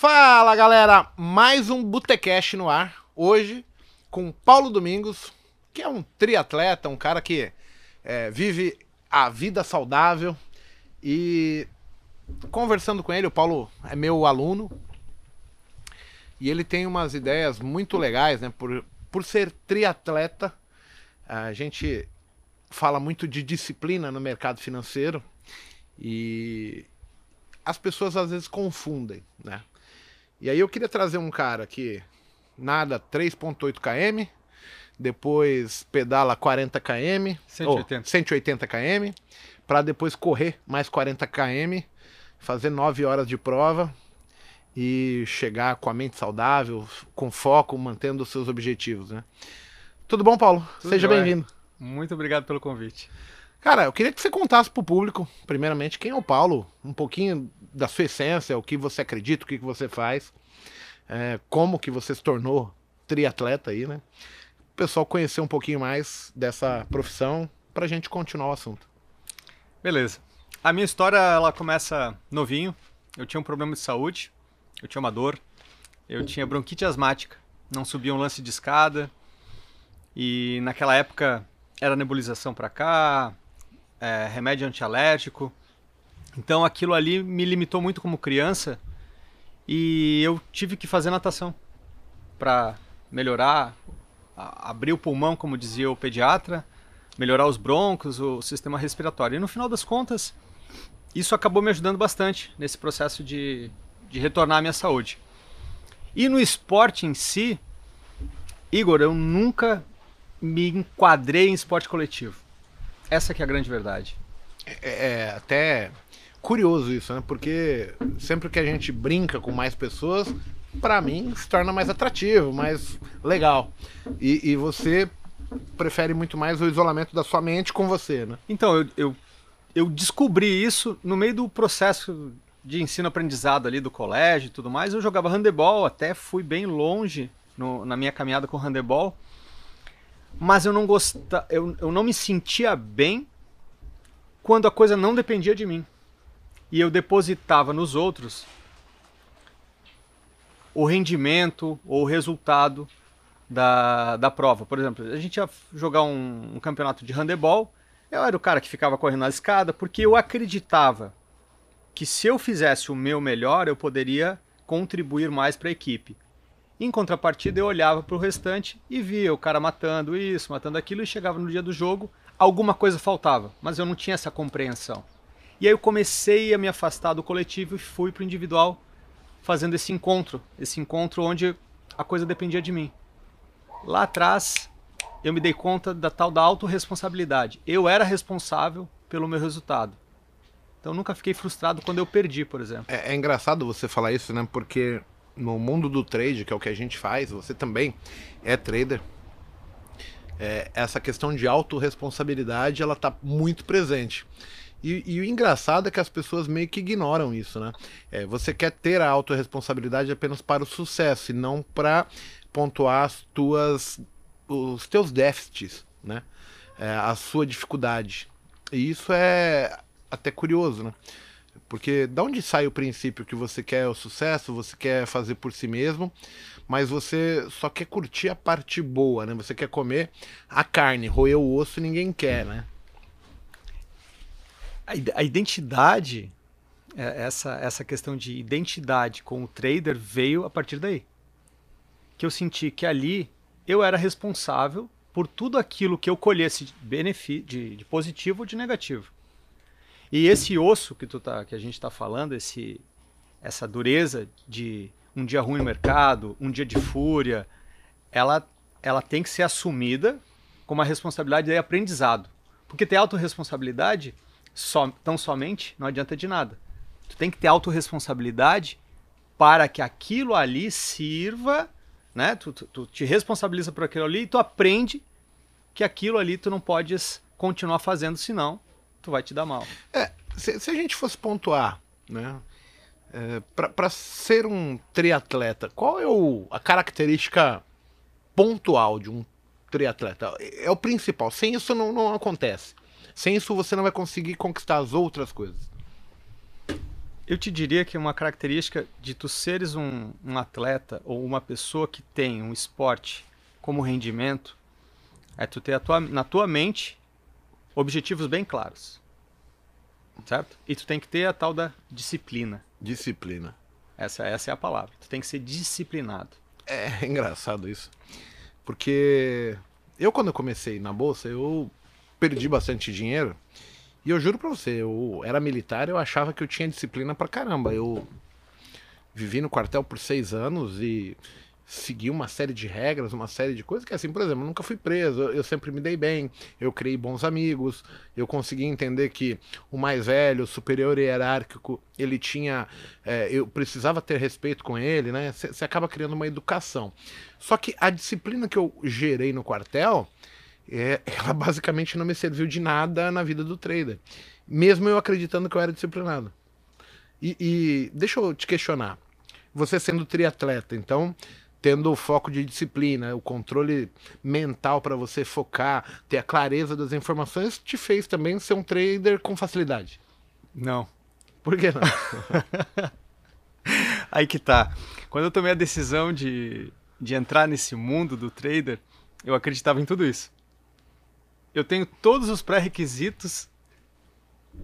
Fala galera, mais um Botecast no ar. Hoje com Paulo Domingos, que é um triatleta, um cara que é, vive a vida saudável. E conversando com ele, o Paulo é meu aluno. E ele tem umas ideias muito legais, né? Por, por ser triatleta, a gente fala muito de disciplina no mercado financeiro e as pessoas às vezes confundem, né? E aí eu queria trazer um cara que nada 3.8 km, depois pedala 40 km, 180, 180 km, para depois correr mais 40 km, fazer 9 horas de prova e chegar com a mente saudável, com foco, mantendo os seus objetivos, né? Tudo bom, Paulo? Tudo Seja bem-vindo. Muito obrigado pelo convite. Cara, eu queria que você contasse pro público, primeiramente, quem é o Paulo, um pouquinho da sua essência, o que você acredita, o que você faz, é, como que você se tornou triatleta aí, né? O pessoal conhecer um pouquinho mais dessa profissão pra gente continuar o assunto. Beleza. A minha história ela começa novinho. Eu tinha um problema de saúde, eu tinha uma dor, eu tinha bronquite asmática, não subia um lance de escada e naquela época era nebulização para cá, é, remédio antialérgico. Então aquilo ali me limitou muito como criança e eu tive que fazer natação para melhorar, abrir o pulmão, como dizia o pediatra, melhorar os broncos, o sistema respiratório. E no final das contas, isso acabou me ajudando bastante nesse processo de, de retornar à minha saúde. E no esporte em si, Igor, eu nunca me enquadrei em esporte coletivo. Essa que é a grande verdade. É, é até curioso isso, né? Porque sempre que a gente brinca com mais pessoas, pra mim se torna mais atrativo, mais legal. E, e você prefere muito mais o isolamento da sua mente com você, né? Então, eu, eu, eu descobri isso no meio do processo de ensino-aprendizado ali do colégio e tudo mais. Eu jogava handebol, até fui bem longe no- na minha caminhada com handebol. Mas eu não gostava, eu, eu não me sentia bem quando a coisa não dependia de mim. E eu depositava nos outros o rendimento ou o resultado da, da prova. Por exemplo, a gente ia jogar um, um campeonato de handebol, eu era o cara que ficava correndo na escada, porque eu acreditava que se eu fizesse o meu melhor, eu poderia contribuir mais para a equipe. Em contrapartida, eu olhava para o restante e via o cara matando isso, matando aquilo, e chegava no dia do jogo, alguma coisa faltava, mas eu não tinha essa compreensão. E aí eu comecei a me afastar do coletivo e fui para o individual, fazendo esse encontro, esse encontro onde a coisa dependia de mim. Lá atrás, eu me dei conta da tal da autorresponsabilidade. Eu era responsável pelo meu resultado. Então nunca fiquei frustrado quando eu perdi, por exemplo. É, é engraçado você falar isso, né? Porque no mundo do trade, que é o que a gente faz, você também é trader. é, essa questão de autorresponsabilidade, ela tá muito presente. E, e o engraçado é que as pessoas meio que ignoram isso, né? É, você quer ter a autorresponsabilidade apenas para o sucesso e não para pontuar as tuas, os teus déficits, né? É, a sua dificuldade. E isso é até curioso, né? Porque da onde sai o princípio que você quer o sucesso, você quer fazer por si mesmo, mas você só quer curtir a parte boa, né? Você quer comer a carne, roer o osso ninguém quer, né? A ide- A identidade, é, essa, essa questão de identidade com o trader veio a partir daí. Que eu senti que ali eu era responsável por tudo aquilo que eu colhesse de, de, de positivo ou de negativo. E esse osso que, tu tá, que a gente está falando, esse, essa dureza de um dia ruim no mercado, um dia de fúria, ela, ela tem que ser assumida como uma responsabilidade de aprendizado. Porque ter autorresponsabilidade só, tão somente não adianta de nada. Tu tem que ter autorresponsabilidade para que aquilo ali sirva, né? Tu, tu, tu te responsabiliza por aquilo ali e tu aprende que aquilo ali tu não podes continuar fazendo, senão tu vai te dar mal. É, se, se a gente fosse pontuar, né? É, para ser um triatleta, qual é o, a característica pontual de um triatleta? É, o principal. Sem isso não, não acontece. Sem isso você não vai conseguir conquistar as outras coisas. Eu te diria que uma característica de tu seres um, um atleta ou uma pessoa que tem um esporte como rendimento é tu ter tua, na tua mente objetivos bem claros. Certo? E tu tem que ter a tal da disciplina. Disciplina. Essa, essa é a palavra. Tu tem que ser disciplinado. É engraçado isso. Porque eu, quando eu comecei na bolsa, eu perdi bastante dinheiro. E eu juro pra você, eu era militar, eu achava que eu tinha disciplina pra caramba. Eu vivi no quartel por seis anos e segui uma série de regras, uma série de coisas que, assim, por exemplo, eu nunca fui preso, eu sempre me dei bem, eu criei bons amigos, eu consegui entender que o mais velho, o superior hierárquico, ele tinha. É, eu precisava ter respeito com ele, né? Você acaba criando uma educação. Só que a disciplina que eu gerei no quartel. É, ela basicamente não me serviu de nada na vida do trader. Mesmo eu acreditando que eu era disciplinado. E, e deixa eu te questionar. Você sendo triatleta, então tendo o foco de disciplina, o controle mental para você focar, ter a clareza das informações, te fez também ser um trader com facilidade? Não. Por que não? Aí que tá. Quando eu tomei a decisão de, de entrar nesse mundo do trader, eu acreditava em tudo isso. Eu tenho todos os pré-requisitos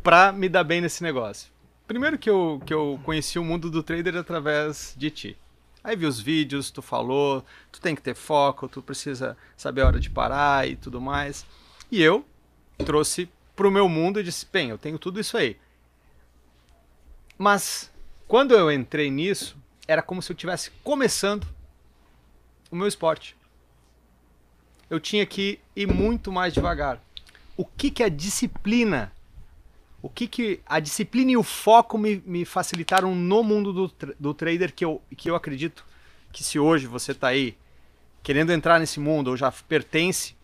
para me dar bem nesse negócio. Primeiro que eu, que eu conheci o mundo do trader através de ti. Aí vi os vídeos, tu falou, tu tem que ter foco, tu precisa saber a hora de parar e tudo mais. E eu trouxe pro meu mundo e disse: bem, eu tenho tudo isso aí. Mas quando eu entrei nisso, era como se eu estivesse começando o meu esporte. Eu tinha que ir muito mais devagar. O que, que a disciplina o que, que a disciplina e o foco me, me facilitaram no mundo do, do trader que eu, que eu acredito que se hoje você está aí querendo entrar nesse mundo ou já pertence,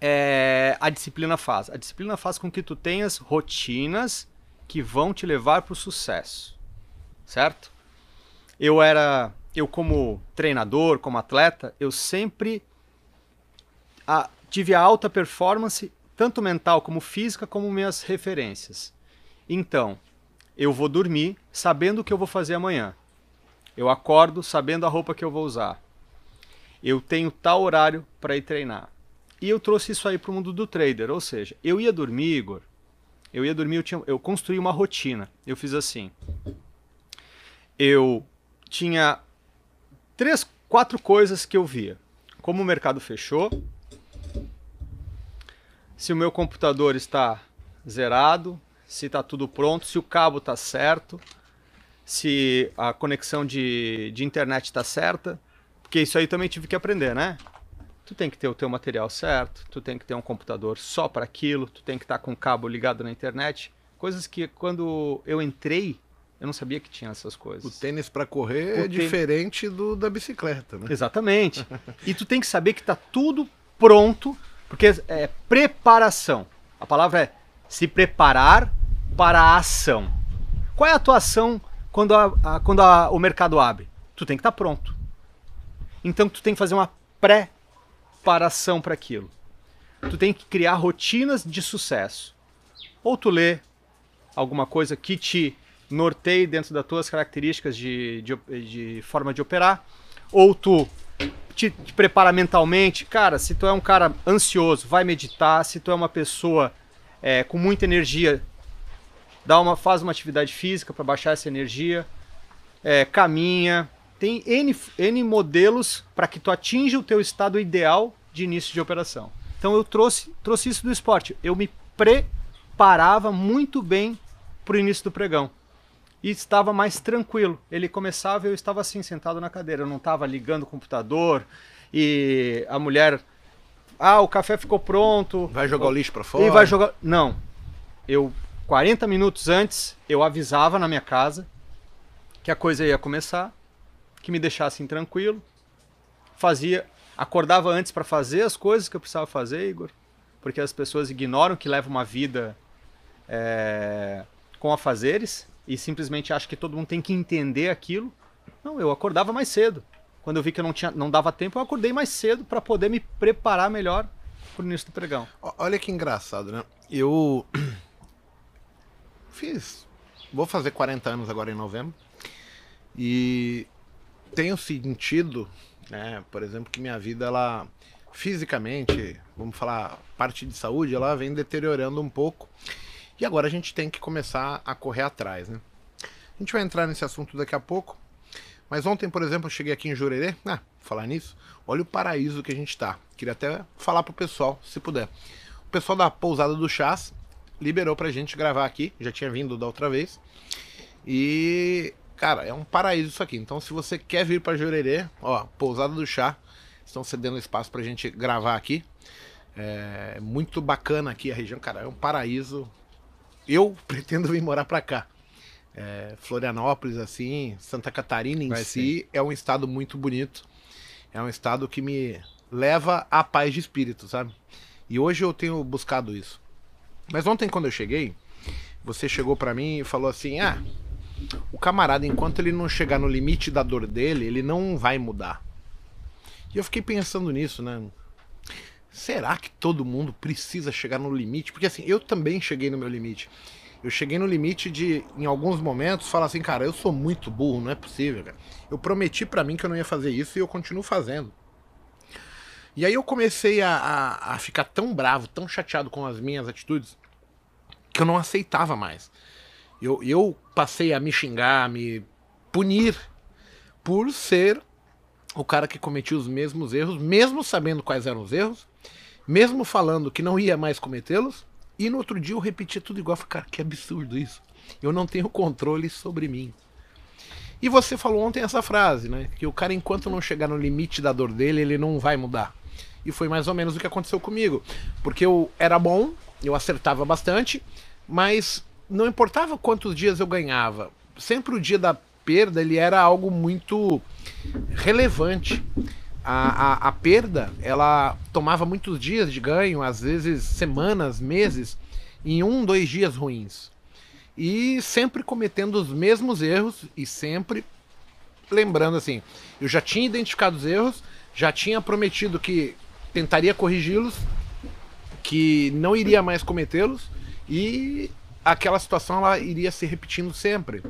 é, a disciplina faz. A disciplina faz com que tu tenhas rotinas que vão te levar para o sucesso, certo? Eu era, eu como treinador, como atleta, eu sempre a, tive a alta performance tanto mental como física, como minhas referências. Então, eu vou dormir sabendo o que eu vou fazer amanhã. Eu acordo sabendo a roupa que eu vou usar. Eu tenho tal horário para ir treinar. E eu trouxe isso aí para o mundo do trader, ou seja, eu ia dormir, Igor. Eu ia dormir, eu, tinha, eu construí uma rotina. Eu fiz assim. Eu tinha três, quatro coisas que eu via. Como o mercado fechou, se o meu computador está zerado, se está tudo pronto, se o cabo está certo, se a conexão de, de internet está certa, porque isso aí também tive que aprender, né? Tu tem que ter o teu material certo, tu tem que ter um computador só para aquilo, tu tem que estar tá com o cabo ligado na internet, coisas que quando eu entrei eu não sabia que tinha essas coisas. O tênis para correr o é diferente do da bicicleta, né? Exatamente. e tu tem que saber que está tudo pronto porque é preparação. A palavra é se preparar para a ação. Qual é a tua ação quando, a, a, quando a, o mercado abre? Tu tem que estar tá pronto. Então tu tem que fazer uma preparação para aquilo. Tu tem que criar rotinas de sucesso. Ou tu lê alguma coisa que te norteie dentro das tuas características de, de, de forma de operar, ou tu te, te prepara mentalmente. Cara, se tu é um cara ansioso, vai meditar. Se tu é uma pessoa é, com muita energia, dá uma, faz uma atividade física para baixar essa energia. É, caminha. Tem N, N modelos para que tu atinja o teu estado ideal de início de operação. Então eu trouxe, trouxe isso do esporte. Eu me preparava muito bem para o início do pregão e estava mais tranquilo. Ele começava e eu estava assim, sentado na cadeira. Eu não estava ligando o computador e a mulher. Ah, o café ficou pronto. Vai jogar o lixo para fora? E vai jogar. Não. Eu, 40 minutos antes, eu avisava na minha casa que a coisa ia começar, que me deixassem tranquilo. Fazia. Acordava antes para fazer as coisas que eu precisava fazer, Igor. Porque as pessoas ignoram que leva uma vida é, com afazeres e simplesmente acho que todo mundo tem que entender aquilo. Não, eu acordava mais cedo. Quando eu vi que eu não, tinha, não dava tempo, eu acordei mais cedo para poder me preparar melhor pro início do pregão. Olha que engraçado, né? Eu fiz vou fazer 40 anos agora em novembro. E tenho sentido, né, por exemplo, que minha vida ela fisicamente, vamos falar, parte de saúde, ela vem deteriorando um pouco. E agora a gente tem que começar a correr atrás, né? A gente vai entrar nesse assunto daqui a pouco. Mas ontem, por exemplo, eu cheguei aqui em Jurerê. Ah, falar nisso, olha o paraíso que a gente tá. Queria até falar pro pessoal, se puder. O pessoal da Pousada do Chás liberou pra gente gravar aqui. Já tinha vindo da outra vez. E, cara, é um paraíso isso aqui. Então, se você quer vir para Jurerê, ó, Pousada do Chá, estão cedendo espaço pra gente gravar aqui. É muito bacana aqui a região, cara, é um paraíso. Eu pretendo vir morar pra cá. É, Florianópolis, assim, Santa Catarina em Vai si sim. é um estado muito bonito. É um estado que me leva à paz de espírito, sabe? E hoje eu tenho buscado isso. Mas ontem quando eu cheguei, você chegou pra mim e falou assim: "Ah, o camarada enquanto ele não chegar no limite da dor dele, ele não vai mudar". E eu fiquei pensando nisso, né? Será que todo mundo precisa chegar no limite? Porque assim, eu também cheguei no meu limite. Eu cheguei no limite de, em alguns momentos, falar assim, cara, eu sou muito burro, não é possível, cara. Eu prometi pra mim que eu não ia fazer isso e eu continuo fazendo. E aí eu comecei a, a, a ficar tão bravo, tão chateado com as minhas atitudes, que eu não aceitava mais. Eu, eu passei a me xingar, a me punir por ser o cara que cometia os mesmos erros, mesmo sabendo quais eram os erros, mesmo falando que não ia mais cometê-los, e no outro dia eu repetia tudo igual. Falei, cara, que absurdo isso. Eu não tenho controle sobre mim. E você falou ontem essa frase, né? Que o cara, enquanto não chegar no limite da dor dele, ele não vai mudar. E foi mais ou menos o que aconteceu comigo. Porque eu era bom, eu acertava bastante, mas não importava quantos dias eu ganhava. Sempre o dia da perda ele era algo muito relevante. A, a, a perda, ela tomava muitos dias de ganho, às vezes semanas, meses, em um, dois dias ruins. E sempre cometendo os mesmos erros e sempre lembrando assim, eu já tinha identificado os erros, já tinha prometido que tentaria corrigi-los, que não iria mais cometê-los e aquela situação ela iria se repetindo sempre.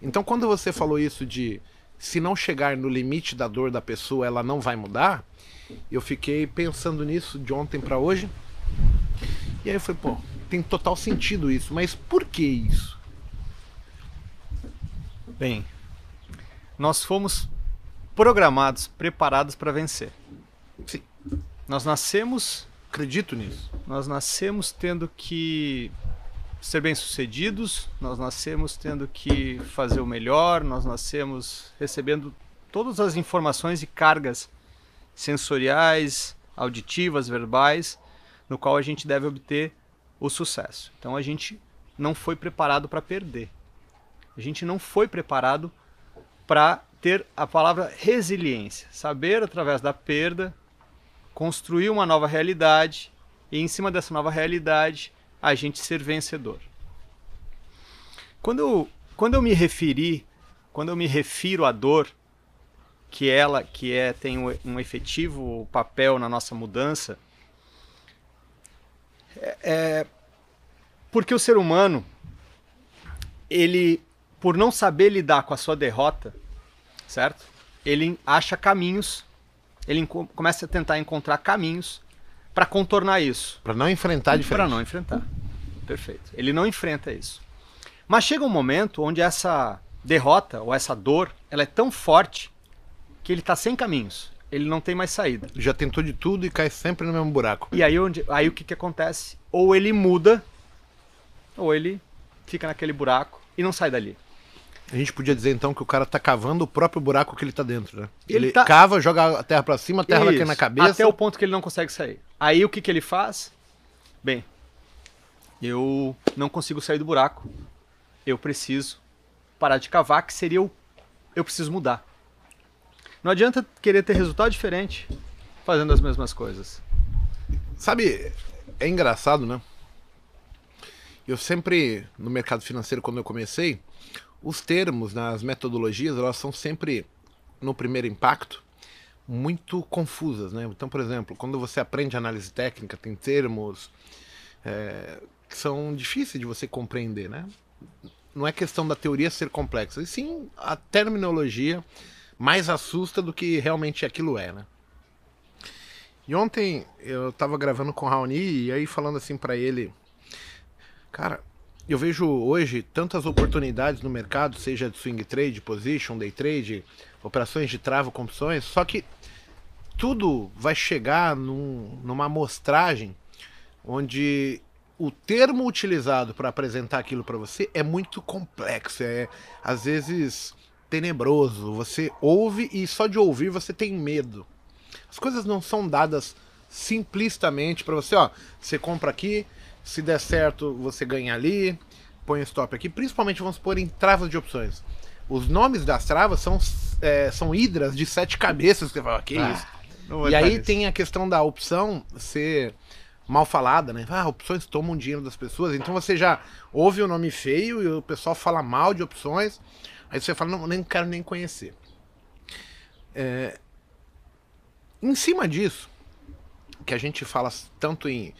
Então quando você falou isso de se não chegar no limite da dor da pessoa, ela não vai mudar, eu fiquei pensando nisso de ontem para hoje. E aí eu falei, pô, tem total sentido isso, mas por que isso? Bem, nós fomos programados, preparados para vencer. Sim, Nós nascemos, acredito nisso. nós nascemos tendo que ser bem-sucedidos, nós nascemos tendo que fazer o melhor, nós nascemos recebendo todas as informações e cargas sensoriais, auditivas, verbais, no qual a gente deve obter o sucesso. Então a gente não foi preparado para perder. A gente não foi preparado para ter a palavra resiliência, saber através da perda construir uma nova realidade e em cima dessa nova realidade a gente ser vencedor. Quando eu, quando eu me referi, quando eu me refiro à dor, que ela que é tem um, efetivo papel na nossa mudança, é, é porque o ser humano ele por não saber lidar com a sua derrota, certo? Ele acha caminhos, ele começa a tentar encontrar caminhos para contornar isso. Para não enfrentar a diferença. Para não enfrentar. Perfeito. Ele não enfrenta isso. Mas chega um momento onde essa derrota ou essa dor, ela é tão forte que ele está sem caminhos. Ele não tem mais saída. Já tentou de tudo e cai sempre no mesmo buraco. E aí, onde, aí o que, que acontece? Ou ele muda, ou ele fica naquele buraco e não sai dali. A gente podia dizer então que o cara tá cavando o próprio buraco que ele tá dentro, né? Ele Ele, tá- cava, joga a terra pra cima, a terra vai cair na cabeça. Até o ponto que ele não consegue sair. Aí o que, que ele faz? Bem, eu não consigo sair do buraco. Eu preciso parar de cavar, que seria o. Eu preciso mudar. Não adianta querer ter resultado diferente fazendo as mesmas coisas. Sabe, é engraçado, né? Eu sempre, no mercado financeiro, quando eu comecei, os termos nas metodologias, elas são sempre, no primeiro impacto, muito confusas, né? Então, por exemplo, quando você aprende análise técnica, tem termos é, que são difíceis de você compreender, né? não é questão da teoria ser complexa, e sim a terminologia mais assusta do que realmente aquilo é, né? E ontem eu tava gravando com o Raoni e aí falando assim para ele, cara, eu vejo hoje tantas oportunidades no mercado, seja de swing trade, position, day trade, operações de trava opções, só que tudo vai chegar num, numa amostragem onde o termo utilizado para apresentar aquilo para você é muito complexo, é às vezes tenebroso. Você ouve e só de ouvir você tem medo. As coisas não são dadas simplistamente para você, ó, você compra aqui, se der certo você ganha ali, põe o stop aqui, principalmente vamos pôr em travas de opções. Os nomes das travas são, é, são hidras de sete cabeças que você fala, que ah, isso? E aí tem a questão da opção ser mal falada, né? Ah, opções tomam dinheiro das pessoas. Então você já ouve o nome feio e o pessoal fala mal de opções. Aí você fala, não, nem quero nem conhecer. É... Em cima disso, que a gente fala tanto em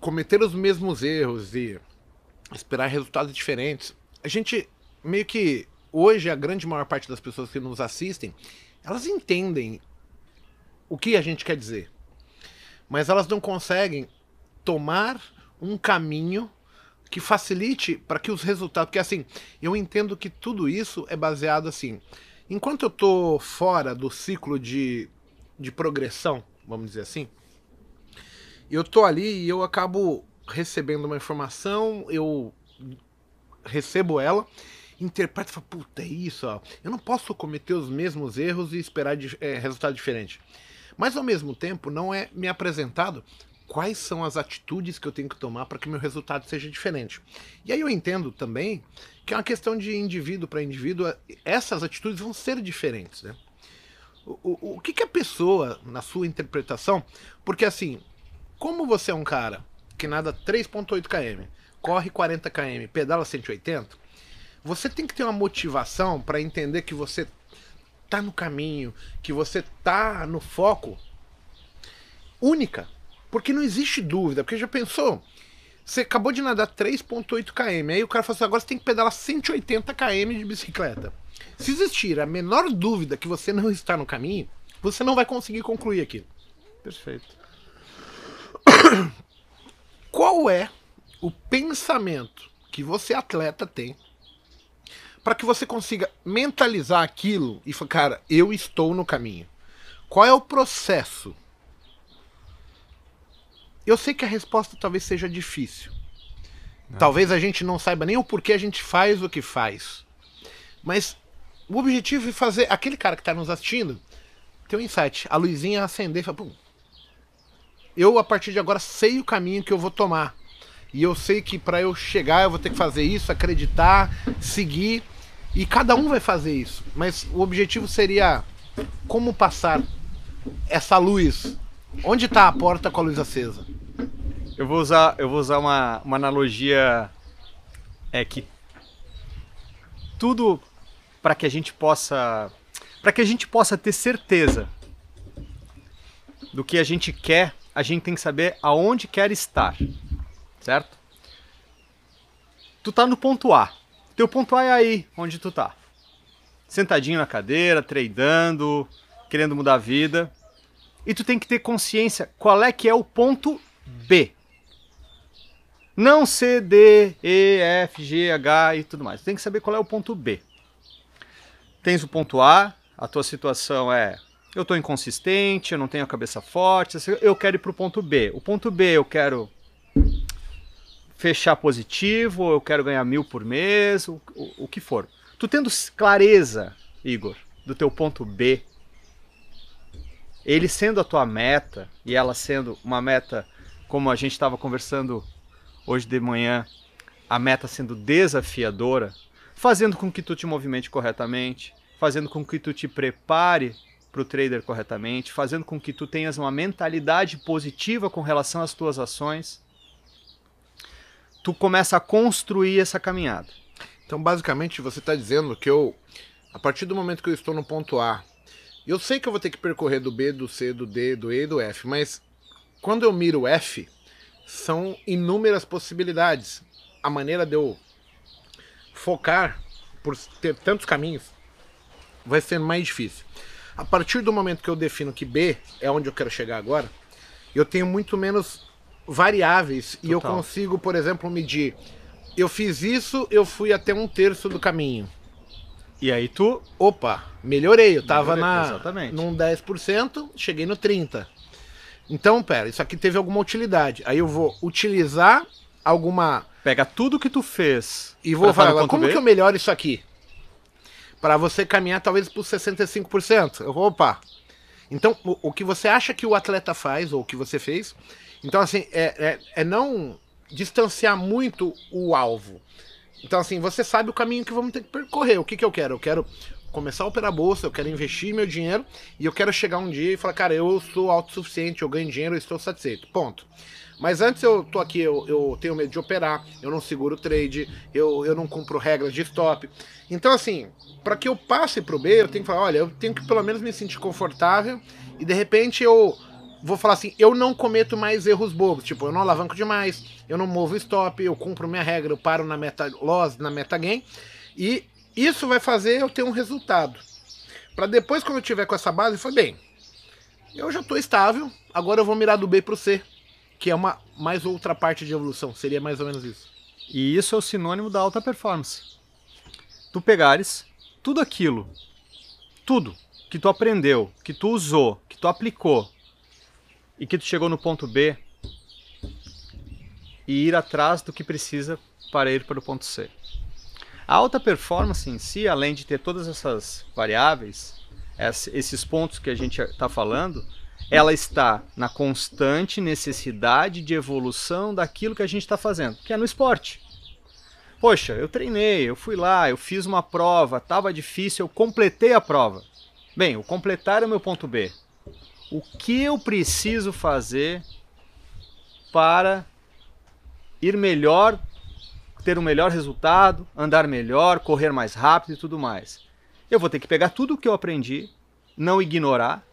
cometer os mesmos erros e esperar resultados diferentes, a gente meio que hoje a grande maior parte das pessoas que nos assistem, elas entendem o que a gente quer dizer mas elas não conseguem tomar um caminho que facilite para que os resultados. Porque assim, eu entendo que tudo isso é baseado assim. Enquanto eu estou fora do ciclo de, de progressão, vamos dizer assim, eu estou ali e eu acabo recebendo uma informação, eu recebo ela, interpreto e falo, puta, é isso, ó. eu não posso cometer os mesmos erros e esperar de, é, resultado diferente. Mas ao mesmo tempo, não é me apresentado quais são as atitudes que eu tenho que tomar para que meu resultado seja diferente. E aí eu entendo também que é uma questão de indivíduo para indivíduo, essas atitudes vão ser diferentes. Né? O, o, o que, que a pessoa, na sua interpretação, porque assim, como você é um cara que nada 3,8 km, corre 40 km, pedala 180, você tem que ter uma motivação para entender que você tá no caminho, que você tá no foco, única. Porque não existe dúvida. Porque já pensou? Você acabou de nadar 3,8 km, aí o cara fala assim: agora você tem que pedalar 180 km de bicicleta. Se existir a menor dúvida que você não está no caminho, você não vai conseguir concluir aquilo. Perfeito. Qual é o pensamento que você, atleta, tem para que você consiga mentalizar aquilo e falar, cara, eu estou no caminho. Qual é o processo? Eu sei que a resposta talvez seja difícil. Não. Talvez a gente não saiba nem o porquê a gente faz o que faz. Mas o objetivo é fazer aquele cara que está nos assistindo ter um insight. A luzinha acender e falar, pum. Eu, a partir de agora, sei o caminho que eu vou tomar. E eu sei que para eu chegar eu vou ter que fazer isso, acreditar, seguir e cada um vai fazer isso. Mas o objetivo seria como passar essa luz. Onde está a porta com a luz acesa? Eu vou usar, eu vou usar uma, uma analogia é que tudo para que a gente possa para que a gente possa ter certeza do que a gente quer, a gente tem que saber aonde quer estar, certo? Tu tá no ponto A. Teu ponto A é aí, onde tu tá. Sentadinho na cadeira, tradando, querendo mudar a vida. E tu tem que ter consciência qual é que é o ponto B. Não C, D, E, F, G, H e tudo mais. Tu tem que saber qual é o ponto B. Tens o ponto A, a tua situação é eu estou inconsistente, eu não tenho a cabeça forte, eu quero ir para o ponto B. O ponto B eu quero fechar positivo, eu quero ganhar mil por mês, o, o, o que for. Tu tendo clareza, Igor, do teu ponto B, ele sendo a tua meta e ela sendo uma meta, como a gente estava conversando hoje de manhã, a meta sendo desafiadora, fazendo com que tu te movimente corretamente, fazendo com que tu te prepare para o trader corretamente, fazendo com que tu tenhas uma mentalidade positiva com relação às tuas ações, tu começa a construir essa caminhada. Então, basicamente, você está dizendo que eu, a partir do momento que eu estou no ponto A, eu sei que eu vou ter que percorrer do B, do C, do D, do E e do F, mas quando eu miro F, são inúmeras possibilidades. A maneira de eu focar por ter tantos caminhos, vai ser mais difícil. A partir do momento que eu defino que B é onde eu quero chegar agora, eu tenho muito menos variáveis e eu Total. consigo, por exemplo, medir. Eu fiz isso, eu fui até um terço do caminho. E aí tu. Opa, melhorei. Eu tava Melhorei, na, exatamente. num 10%, cheguei no 30%. Então, pera, isso aqui teve alguma utilidade. Aí eu vou utilizar alguma. Pega tudo que tu fez. E vou falar, como B. que eu melhoro isso aqui? Para você caminhar talvez por 65%. Eu vou, opa. Então, o, o que você acha que o atleta faz, ou o que você fez. Então, assim, é, é, é não distanciar muito o alvo. Então, assim, você sabe o caminho que vamos ter que percorrer. O que, que eu quero? Eu quero começar a operar bolsa, eu quero investir meu dinheiro e eu quero chegar um dia e falar, cara, eu sou autossuficiente, eu ganho dinheiro, eu estou satisfeito. Ponto. Mas antes eu tô aqui, eu, eu tenho medo de operar, eu não seguro trade, eu, eu não cumpro regras de stop. Então, assim, para que eu passe pro B, eu tenho que falar, olha, eu tenho que pelo menos me sentir confortável e de repente eu vou falar assim, eu não cometo mais erros bobos, tipo, eu não alavanco demais, eu não movo stop, eu cumpro minha regra, eu paro na meta loss, na meta gain, e isso vai fazer eu ter um resultado. Para depois, quando eu tiver com essa base, foi bem. Eu já tô estável, agora eu vou mirar do B pro C, que é uma mais outra parte de evolução, seria mais ou menos isso. E isso é o sinônimo da alta performance. Tu pegares tudo aquilo, tudo que tu aprendeu, que tu usou, que tu aplicou e que tu chegou no ponto B e ir atrás do que precisa para ir para o ponto C. A alta performance em si, além de ter todas essas variáveis, ess- esses pontos que a gente está falando, ela está na constante necessidade de evolução daquilo que a gente está fazendo, que é no esporte. Poxa, eu treinei, eu fui lá, eu fiz uma prova, estava difícil, eu completei a prova. Bem, o completar é o meu ponto B. O que eu preciso fazer para ir melhor, ter um melhor resultado, andar melhor, correr mais rápido e tudo mais? Eu vou ter que pegar tudo o que eu aprendi, não ignorar,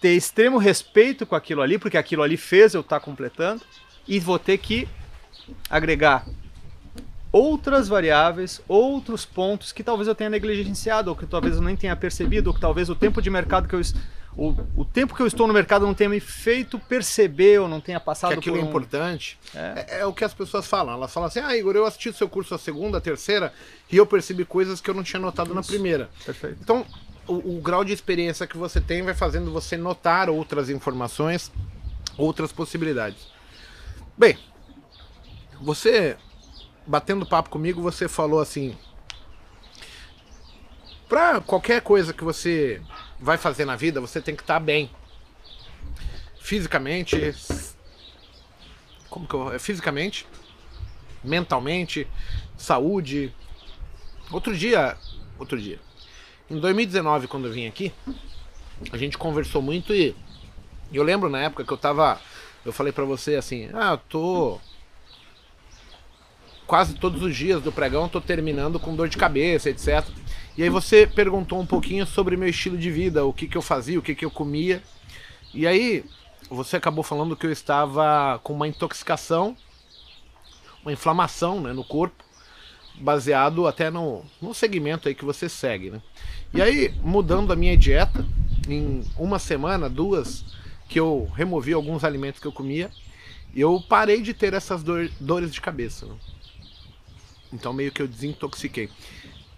ter extremo respeito com aquilo ali, porque aquilo ali fez eu estar completando, e vou ter que agregar outras variáveis, outros pontos que talvez eu tenha negligenciado, ou que talvez eu nem tenha percebido, ou que talvez o tempo de mercado que eu o, o tempo que eu estou no mercado não tenha me feito perceber ou não tenha passado que aquilo por é um... importante. É. É. é o que as pessoas falam. Elas falam assim: ah, Igor, eu assisti o seu curso a segunda, a terceira, e eu percebi coisas que eu não tinha notado na primeira. Perfeito. Então, o, o grau de experiência que você tem vai fazendo você notar outras informações, outras possibilidades. Bem, você, batendo papo comigo, você falou assim. Pra qualquer coisa que você vai fazer na vida, você tem que estar bem. Fisicamente. Como que eu. é Fisicamente, mentalmente, saúde. Outro dia. Outro dia. Em 2019, quando eu vim aqui, a gente conversou muito e eu lembro na época que eu tava. Eu falei pra você assim: ah, eu tô. Quase todos os dias do pregão tô terminando com dor de cabeça, etc. E aí você perguntou um pouquinho sobre meu estilo de vida, o que, que eu fazia, o que, que eu comia. E aí você acabou falando que eu estava com uma intoxicação, uma inflamação né, no corpo baseado até no, no segmento aí que você segue, né? E aí, mudando a minha dieta, em uma semana, duas, que eu removi alguns alimentos que eu comia, eu parei de ter essas dor- dores de cabeça. né? Então meio que eu desintoxiquei.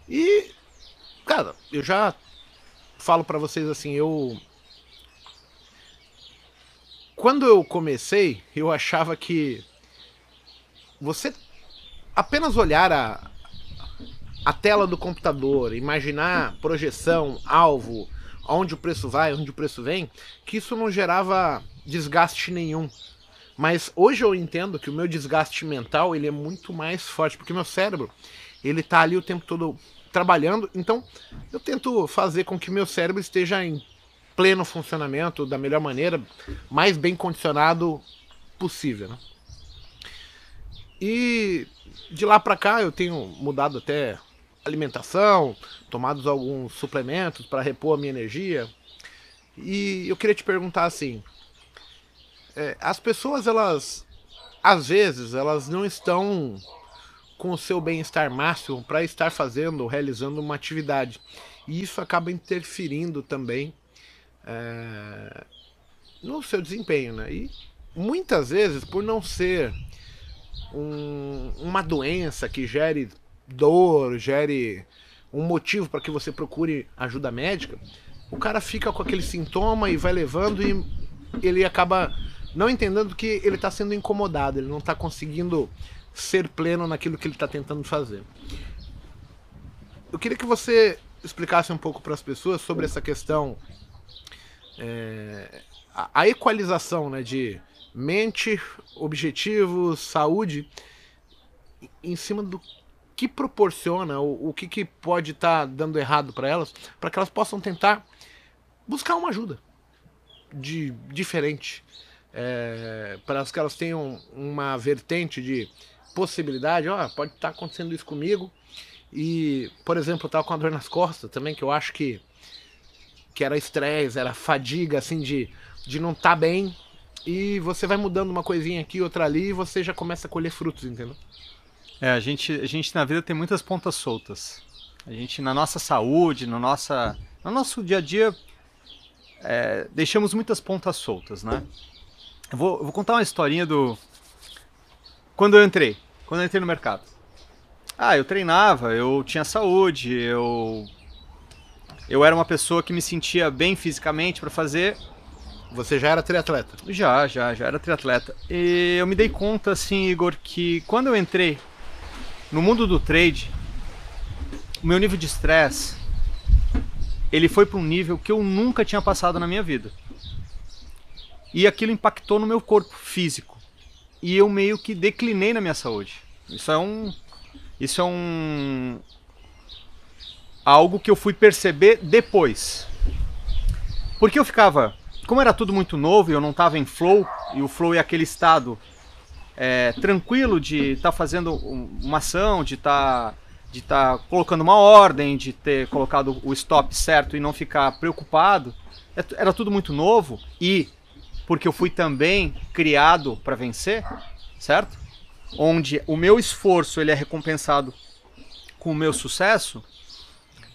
E, cara, eu já falo pra vocês assim, eu quando eu comecei, eu achava que você apenas olhar a, a tela do computador, imaginar projeção, alvo, aonde o preço vai, onde o preço vem, que isso não gerava desgaste nenhum. Mas hoje eu entendo que o meu desgaste mental ele é muito mais forte, porque meu cérebro ele tá ali o tempo todo trabalhando, então eu tento fazer com que meu cérebro esteja em pleno funcionamento da melhor maneira, mais bem condicionado possível. Né? E de lá pra cá eu tenho mudado até alimentação, tomado alguns suplementos para repor a minha energia. E eu queria te perguntar assim, é, as pessoas elas às vezes elas não estão com o seu bem-estar máximo para estar fazendo ou realizando uma atividade. E isso acaba interferindo também é, no seu desempenho. Né? E muitas vezes, por não ser um, uma doença que gere dor, gere um motivo para que você procure ajuda médica, o cara fica com aquele sintoma e vai levando e ele acaba não entendendo que ele está sendo incomodado, ele não está conseguindo ser pleno naquilo que ele está tentando fazer. Eu queria que você explicasse um pouco para as pessoas sobre essa questão, é, a, a equalização né, de mente, objetivo, saúde, em cima do que proporciona, o, o que, que pode estar tá dando errado para elas, para que elas possam tentar buscar uma ajuda de diferente, é, para que elas tenham uma vertente de possibilidade, ó, pode estar tá acontecendo isso comigo. E, por exemplo, eu tava com a dor nas costas também, que eu acho que que era estresse, era fadiga assim de de não estar tá bem. E você vai mudando uma coisinha aqui, outra ali, e você já começa a colher frutos, entendeu? É, a gente, a gente na vida tem muitas pontas soltas. A gente, na nossa saúde, no, nossa, no nosso dia a dia, é, deixamos muitas pontas soltas, né? Eu vou, eu vou contar uma historinha do, quando eu entrei, quando eu entrei no mercado. Ah, eu treinava, eu tinha saúde, eu eu era uma pessoa que me sentia bem fisicamente para fazer. Você já era triatleta? Já, já, já era triatleta. E eu me dei conta, assim, Igor, que quando eu entrei no mundo do trade, o meu nível de estresse ele foi para um nível que eu nunca tinha passado na minha vida. E aquilo impactou no meu corpo físico e eu meio que declinei na minha saúde. Isso é um isso é um algo que eu fui perceber depois. Porque eu ficava, como era tudo muito novo e eu não estava em flow, e o flow é aquele estado é, tranquilo de estar tá fazendo uma ação, de estar tá, de estar tá colocando uma ordem, de ter colocado o stop certo e não ficar preocupado. É era tudo muito novo e porque eu fui também criado para vencer, certo? Onde o meu esforço ele é recompensado com o meu sucesso,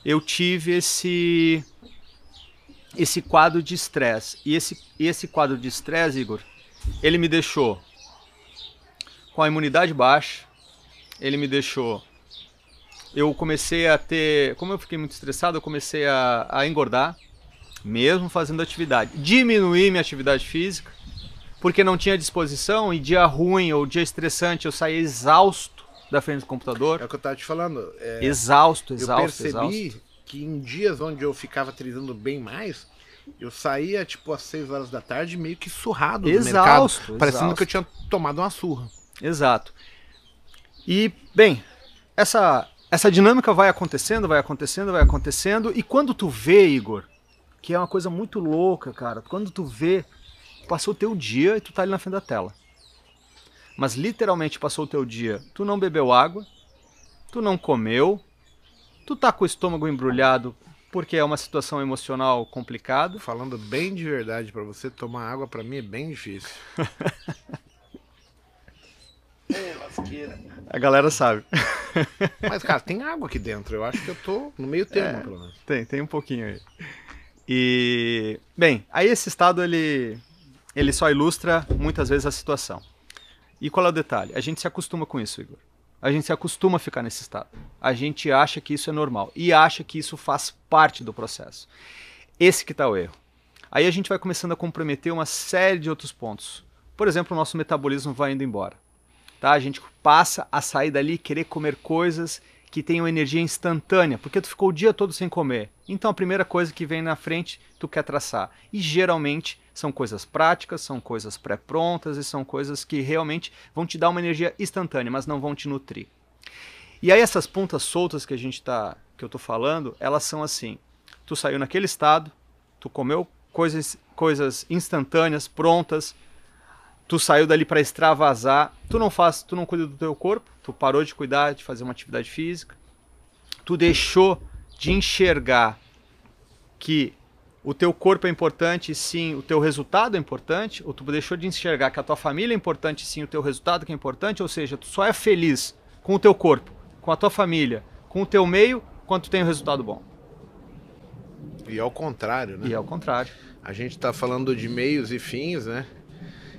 eu tive esse esse quadro de estresse. E esse, esse quadro de estresse, Igor, ele me deixou com a imunidade baixa, ele me deixou. Eu comecei a ter. Como eu fiquei muito estressado, eu comecei a, a engordar mesmo fazendo atividade. Diminuir minha atividade física, porque não tinha disposição e dia ruim ou dia estressante eu saía exausto da frente do computador. É o que eu estava te falando. É, exausto, exausto, Eu percebi exausto. que em dias onde eu ficava treinando bem mais, eu saía tipo às 6 horas da tarde meio que surrado exausto, do mercado, parecendo exausto. que eu tinha tomado uma surra. Exato. E, bem, essa essa dinâmica vai acontecendo, vai acontecendo, vai acontecendo, e quando tu vê, Igor, que é uma coisa muito louca, cara. Quando tu vê, passou o teu dia e tu tá ali na frente da tela. Mas literalmente passou o teu dia, tu não bebeu água, tu não comeu, tu tá com o estômago embrulhado porque é uma situação emocional complicada. Falando bem de verdade para você, tomar água para mim é bem difícil. é, lasqueira. A galera sabe. Mas, cara, tem água aqui dentro. Eu acho que eu tô no meio termo, é, pelo menos. Tem, tem um pouquinho aí. E, bem, aí esse estado ele, ele só ilustra muitas vezes a situação. E qual é o detalhe? A gente se acostuma com isso, Igor. A gente se acostuma a ficar nesse estado. A gente acha que isso é normal e acha que isso faz parte do processo. Esse que está o erro. Aí a gente vai começando a comprometer uma série de outros pontos. Por exemplo, o nosso metabolismo vai indo embora. Tá? A gente passa a sair dali querer comer coisas que tenham energia instantânea, porque tu ficou o dia todo sem comer. Então a primeira coisa que vem na frente tu quer traçar. E geralmente são coisas práticas, são coisas pré-prontas e são coisas que realmente vão te dar uma energia instantânea, mas não vão te nutrir. E aí essas pontas soltas que a gente tá, que eu tô falando, elas são assim: tu saiu naquele estado, tu comeu coisas coisas instantâneas, prontas, tu saiu dali para extravasar, tu não faz, tu não cuida do teu corpo, tu parou de cuidar de fazer uma atividade física, tu deixou de enxergar que o teu corpo é importante, sim, o teu resultado é importante, ou tu deixou de enxergar que a tua família é importante, sim, o teu resultado que é importante, ou seja, tu só é feliz com o teu corpo, com a tua família, com o teu meio, quanto tem um resultado bom. E ao contrário, né? E ao contrário. A gente está falando de meios e fins, né?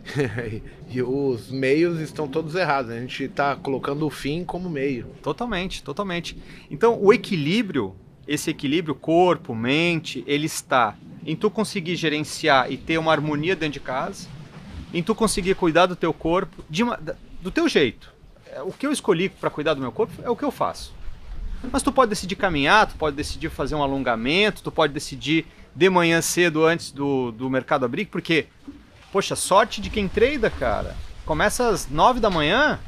e os meios estão todos errados. Né? A gente está colocando o fim como meio. Totalmente, totalmente. Então, o equilíbrio, esse equilíbrio corpo, mente, ele está em tu conseguir gerenciar e ter uma harmonia dentro de casa, em tu conseguir cuidar do teu corpo uma, do teu jeito. É, o que eu escolhi para cuidar do meu corpo é o que eu faço. Mas tu pode decidir caminhar, tu pode decidir fazer um alongamento, tu pode decidir de manhã cedo antes do, do mercado abrir, porque, poxa, sorte de quem treina, cara. Começa às 9 da manhã,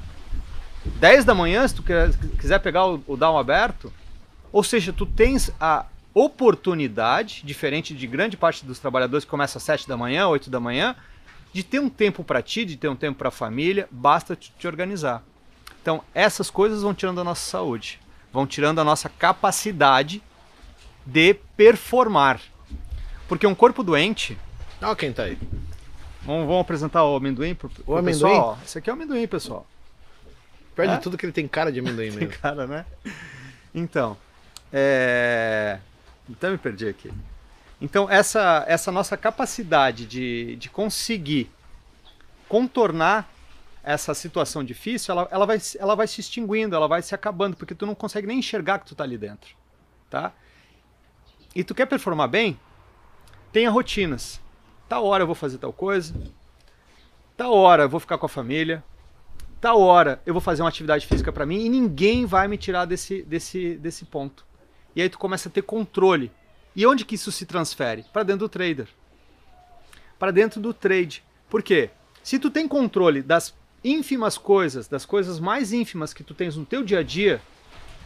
10 da manhã, se tu quiser pegar o, down aberto. Ou seja, tu tens a oportunidade, diferente de grande parte dos trabalhadores que começa às 7 da manhã, 8 da manhã, de ter um tempo para ti, de ter um tempo para a família, basta te, te organizar. Então, essas coisas vão tirando a nossa saúde vão tirando a nossa capacidade de performar. Porque um corpo doente. Olha quem tá aí. Vamos, vamos apresentar o amendoim pro, pro o amendoim? pessoal. Esse aqui é o amendoim, pessoal. Perde é? tudo que ele tem cara de amendoim mesmo. tem cara, né? Então, é... Então me perdi aqui. Então, essa, essa nossa capacidade de, de conseguir contornar essa situação difícil, ela, ela, vai, ela vai se extinguindo, ela vai se acabando, porque tu não consegue nem enxergar que tu tá ali dentro, tá? E tu quer performar bem? Tenha rotinas. Tal hora eu vou fazer tal coisa, tal hora eu vou ficar com a família, tal hora eu vou fazer uma atividade física para mim e ninguém vai me tirar desse, desse, desse ponto. E aí tu começa a ter controle. E onde que isso se transfere? Para dentro do trader. Para dentro do trade. Por quê? Se tu tem controle das ínfimas coisas, das coisas mais ínfimas que tu tens no teu dia a dia,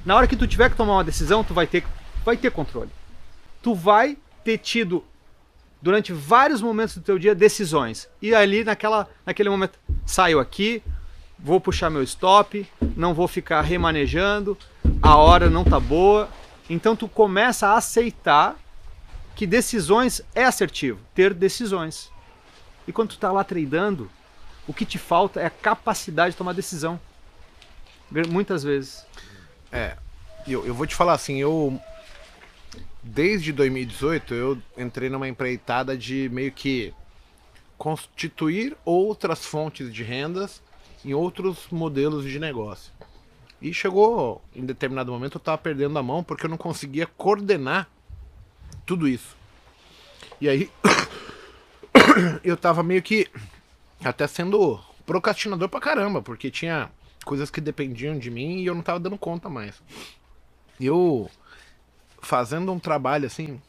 na hora que tu tiver que tomar uma decisão, tu vai ter, vai ter controle. Tu vai ter tido durante vários momentos do teu dia decisões. E ali naquela, naquele momento, saio aqui, vou puxar meu stop, não vou ficar remanejando, a hora não tá boa. Então tu começa a aceitar que decisões é assertivo, ter decisões. E quando tu tá lá treinando, o que te falta é a capacidade de tomar decisão. Muitas vezes. É, eu, eu vou te falar assim, eu. Desde 2018 eu entrei numa empreitada de meio que constituir outras fontes de rendas em outros modelos de negócio. E chegou em determinado momento eu estava perdendo a mão porque eu não conseguia coordenar tudo isso. E aí eu estava meio que até sendo procrastinador pra caramba, porque tinha coisas que dependiam de mim e eu não tava dando conta mais. Eu fazendo um trabalho assim,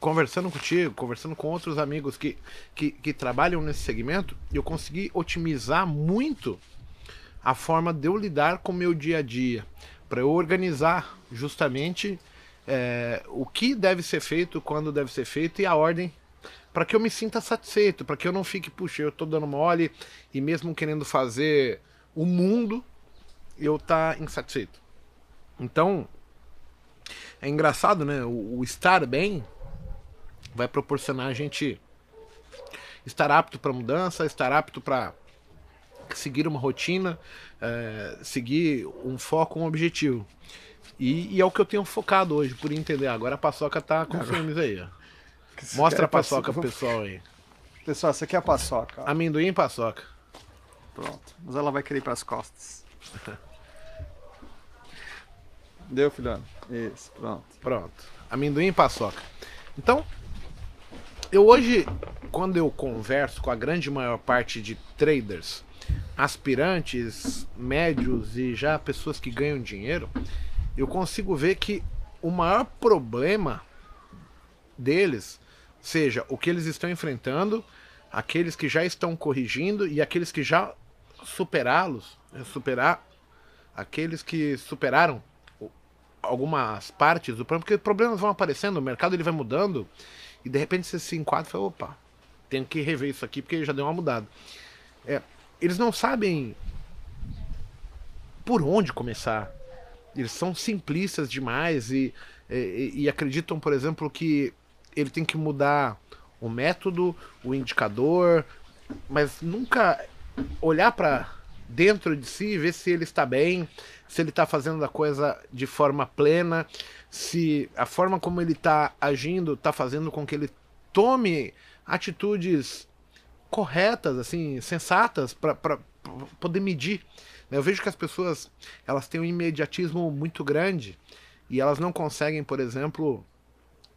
conversando contigo, conversando com outros amigos que, que, que trabalham nesse segmento, eu consegui otimizar muito a forma de eu lidar com o meu dia a dia, para eu organizar justamente é, o que deve ser feito, quando deve ser feito e a ordem para que eu me sinta satisfeito, para que eu não fique, puxa, eu tô dando mole e mesmo querendo fazer o mundo, eu tá insatisfeito. Então, é engraçado, né? O, o estar bem vai proporcionar a gente estar apto para mudança, estar apto para seguir uma rotina, é, seguir um foco, um objetivo. E, e, é o que eu tenho focado hoje, por entender. Agora a paçoca tá com filmes aí, ó. Mostra a paçoca pro pessoal aí. Pessoal, essa aqui é a paçoca. Amendoim e paçoca. Pronto. Mas ela vai querer ir pras costas. Deu, filhão? Isso, pronto. Pronto. Amendoim e paçoca. Então, eu hoje, quando eu converso com a grande maior parte de traders, aspirantes, médios e já pessoas que ganham dinheiro, eu consigo ver que o maior problema deles seja o que eles estão enfrentando, aqueles que já estão corrigindo e aqueles que já superá-los, superar aqueles que superaram algumas partes do problema, porque problemas vão aparecendo, o mercado ele vai mudando e de repente você se enquadra e fala, opa, tenho que rever isso aqui porque já deu uma mudada. É, eles não sabem por onde começar. Eles são simplistas demais e, e, e acreditam, por exemplo, que ele tem que mudar o método, o indicador, mas nunca olhar para dentro de si, ver se ele está bem, se ele está fazendo a coisa de forma plena, se a forma como ele está agindo está fazendo com que ele tome atitudes corretas, assim, sensatas para poder medir. Eu vejo que as pessoas elas têm um imediatismo muito grande e elas não conseguem, por exemplo,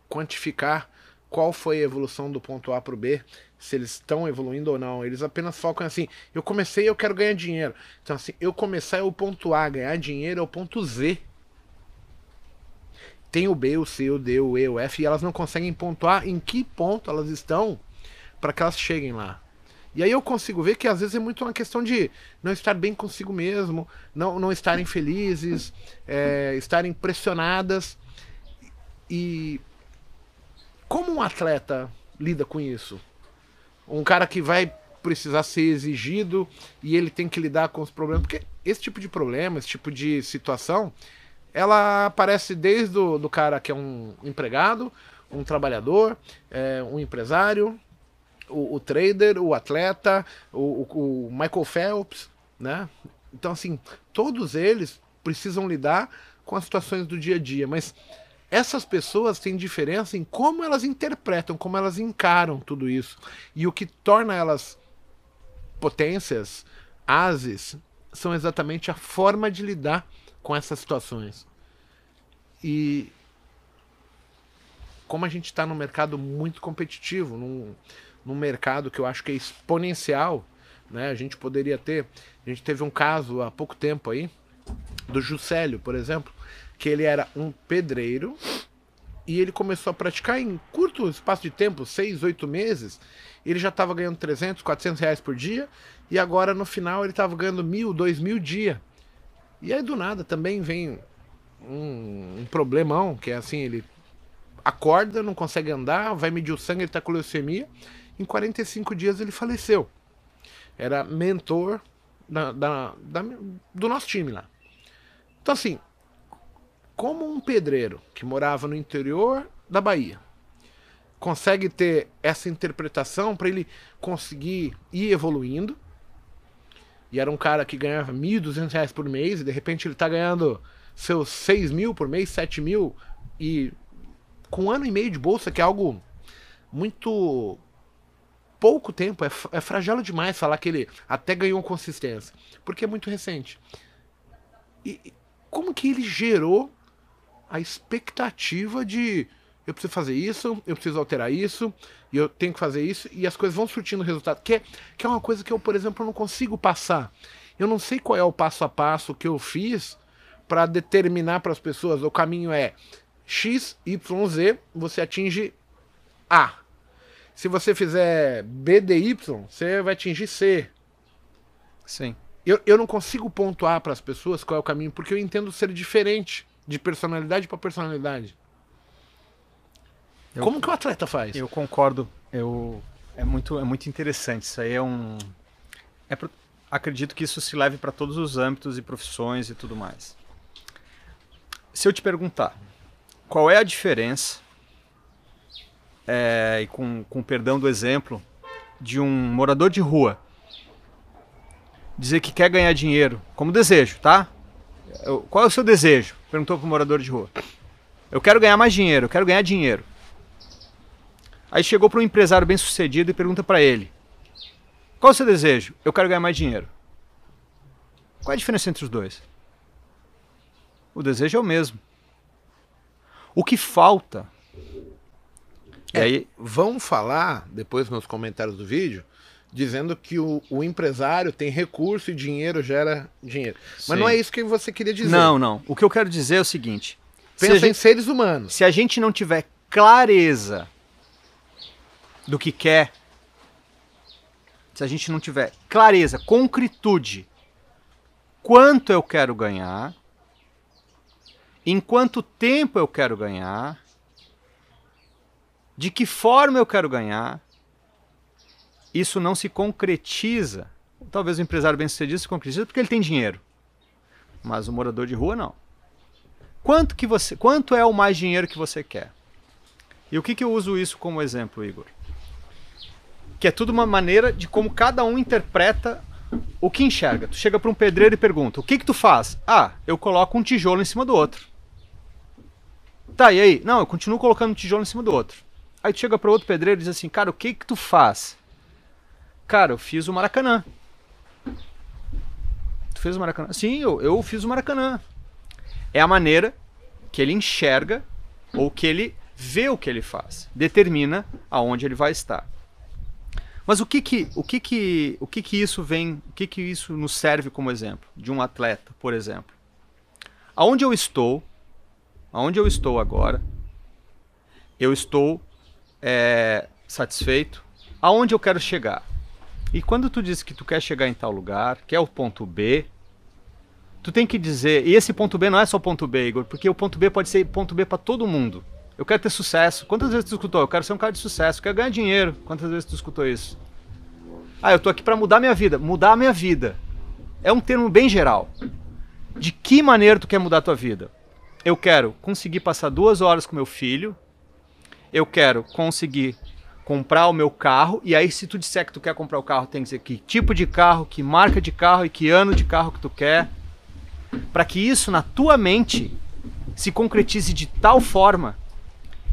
quantificar qual foi a evolução do ponto A para o B, se eles estão evoluindo ou não. Eles apenas focam assim: eu comecei, eu quero ganhar dinheiro. Então, assim, eu começar é o ponto A, ganhar dinheiro é o ponto Z. Tem o B, o C, o D, o E, o F, e elas não conseguem pontuar em que ponto elas estão para que elas cheguem lá. E aí eu consigo ver que às vezes é muito uma questão de não estar bem consigo mesmo, não, não estarem felizes, é, estarem pressionadas. E como um atleta lida com isso? Um cara que vai precisar ser exigido e ele tem que lidar com os problemas. Porque esse tipo de problema, esse tipo de situação, ela aparece desde o do cara que é um empregado, um trabalhador, é, um empresário, o, o trader, o atleta, o, o, Michael Phelps, né? Então, assim, todos eles precisam lidar com as situações do dia a dia, mas essas pessoas têm diferença em como elas interpretam, como elas encaram tudo isso. E o que torna elas potências, ases, são exatamente a forma de lidar com essas situações. E como a gente está num mercado muito competitivo, num, num mercado que eu acho que é exponencial, né? A gente poderia ter, a gente teve um caso há pouco tempo aí do Juscelio, por exemplo, que ele era um pedreiro e ele começou a praticar em curto espaço de tempo, seis, oito meses, ele já estava ganhando 300, 400 reais por dia e agora no final ele estava ganhando mil, dois mil dia. E aí do nada também vem um, um problemão, que é assim, ele acorda, não consegue andar, vai medir o sangue, ele está com leucemia em 45 dias ele faleceu. Era mentor da, da, da, do nosso time lá. Então, assim, como um pedreiro que morava no interior da Bahia consegue ter essa interpretação para ele conseguir ir evoluindo. E era um cara que ganhava R$ 1.200 por mês e de repente ele está ganhando seus 6 mil por mês, 7 mil e com um ano e meio de bolsa, que é algo muito pouco tempo, é, é fragelo demais falar que ele até ganhou consistência, porque é muito recente. E como que ele gerou a expectativa de eu preciso fazer isso, eu preciso alterar isso, e eu tenho que fazer isso, e as coisas vão surtindo resultado, que é, que é uma coisa que eu, por exemplo, não consigo passar. Eu não sei qual é o passo a passo que eu fiz para determinar para as pessoas o caminho é X, Y, Z, você atinge A. Se você fizer BDY, você vai atingir C. Sim. Eu, eu não consigo pontuar para as pessoas qual é o caminho, porque eu entendo ser diferente de personalidade para personalidade. Eu, Como que o atleta faz? Eu concordo. Eu, é, muito, é muito interessante. Isso aí é um. É pro, acredito que isso se leve para todos os âmbitos e profissões e tudo mais. Se eu te perguntar qual é a diferença é, e com, com perdão do exemplo, de um morador de rua dizer que quer ganhar dinheiro, como desejo, tá? Qual é o seu desejo? Perguntou para o morador de rua. Eu quero ganhar mais dinheiro, eu quero ganhar dinheiro. Aí chegou para um empresário bem sucedido e pergunta para ele: Qual é o seu desejo? Eu quero ganhar mais dinheiro. Qual é a diferença entre os dois? O desejo é o mesmo. O que falta é, aí vão falar depois nos comentários do vídeo dizendo que o, o, empresário tem recurso e dinheiro gera dinheiro. Sim. Mas não é isso que você queria dizer. Não, não. O que eu quero dizer é o seguinte: pensa gente, em seres humanos. Se a gente não tiver clareza do que quer, se a gente não tiver clareza, concretude, quanto eu quero ganhar, em quanto tempo eu quero ganhar, de que forma eu quero ganhar, isso não se concretiza. Talvez o empresário bem-sucedido se concretize porque ele tem dinheiro. Mas o morador de rua não. Quanto que você, quanto é o mais dinheiro que você quer? E o que, que eu uso isso como exemplo, Igor? Que é tudo uma maneira de como cada um interpreta O que enxerga? Tu chega para um pedreiro e pergunta: o que que tu faz? Ah, eu coloco um tijolo em cima do outro. Tá, e aí? Não, eu continuo colocando um tijolo em cima do outro. Aí tu chega para outro pedreiro e diz assim: cara, o que que tu faz? Cara, eu fiz o Maracanã. Tu fez o Maracanã? Sim, eu, eu fiz o Maracanã. É a maneira que ele enxerga ou que ele vê o que ele faz. Determina aonde ele vai estar. Mas o que que, o que que, o que que isso vem, o que que isso nos serve como exemplo de um atleta, por exemplo? Aonde eu estou, aonde eu estou agora, eu estou é, satisfeito. Aonde eu quero chegar? E quando tu diz que tu quer chegar em tal lugar, que é o ponto B, tu tem que dizer, e esse ponto B não é só ponto B, Igor, porque o ponto B pode ser ponto B para todo mundo. Eu quero ter sucesso. Quantas vezes tu escutou? Eu quero ser um cara de sucesso, eu quero ganhar dinheiro. Quantas vezes tu escutou isso? Ah, eu tô aqui para mudar minha vida. Mudar a minha vida. É um termo bem geral. De que maneira tu quer mudar a tua vida? Eu quero conseguir passar duas horas com meu filho. Eu quero conseguir comprar o meu carro. E aí, se tu disser que tu quer comprar o carro, tem que dizer que tipo de carro, que marca de carro e que ano de carro que tu quer. Para que isso na tua mente se concretize de tal forma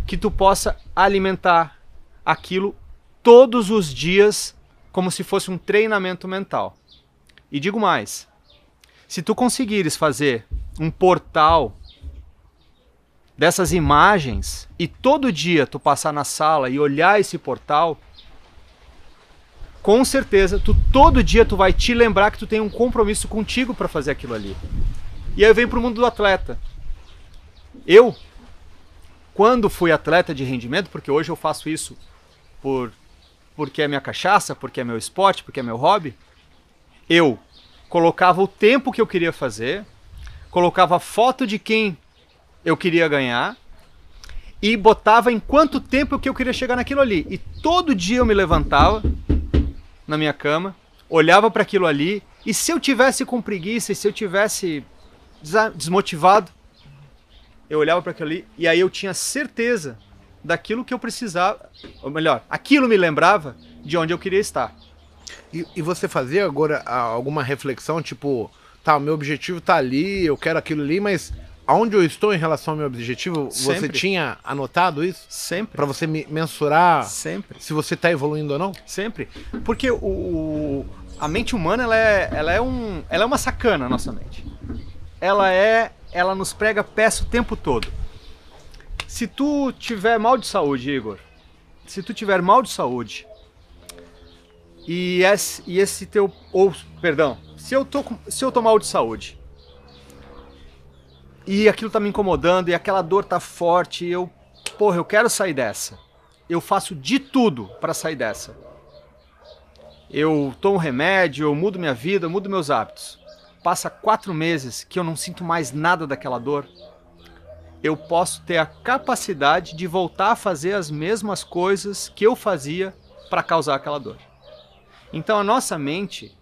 que tu possa alimentar aquilo todos os dias como se fosse um treinamento mental. E digo mais, se tu conseguires fazer um portal dessas imagens e todo dia tu passar na sala e olhar esse portal, com certeza tu todo dia tu vai te lembrar que tu tem um compromisso contigo para fazer aquilo ali. E aí eu venho pro mundo do atleta. Eu quando fui atleta de rendimento, porque hoje eu faço isso por porque é minha cachaça, porque é meu esporte, porque é meu hobby, eu colocava o tempo que eu queria fazer, colocava foto de quem eu queria ganhar e botava em quanto tempo que eu queria chegar naquilo ali. E todo dia eu me levantava na minha cama, olhava para aquilo ali e se eu tivesse com preguiça, e se eu tivesse desmotivado, eu olhava para aquilo ali e aí eu tinha certeza daquilo que eu precisava, ou melhor, aquilo me lembrava de onde eu queria estar. E, e você fazia agora alguma reflexão, tipo, tá, o meu objetivo tá ali, eu quero aquilo ali, mas aonde eu estou em relação ao meu objetivo, Sempre. você tinha anotado isso? Sempre. Para você mensurar Sempre. se você está evoluindo ou não? Sempre. Porque o, o, a mente humana ela é, ela, é um, ela é uma sacana, a nossa mente. Ela é ela nos prega peça o tempo todo. Se tu tiver mal de saúde, Igor, se tu tiver mal de saúde e esse, e esse teu ou perdão, se eu tô se eu tô mal de saúde e aquilo tá me incomodando e aquela dor tá forte, eu porra, eu quero sair dessa. Eu faço de tudo para sair dessa. Eu tomo remédio, eu mudo minha vida, eu mudo meus hábitos passa quatro meses que eu não sinto mais nada daquela dor, eu posso ter a capacidade de voltar a fazer as mesmas coisas que eu fazia para causar aquela dor. Então a nossa mente,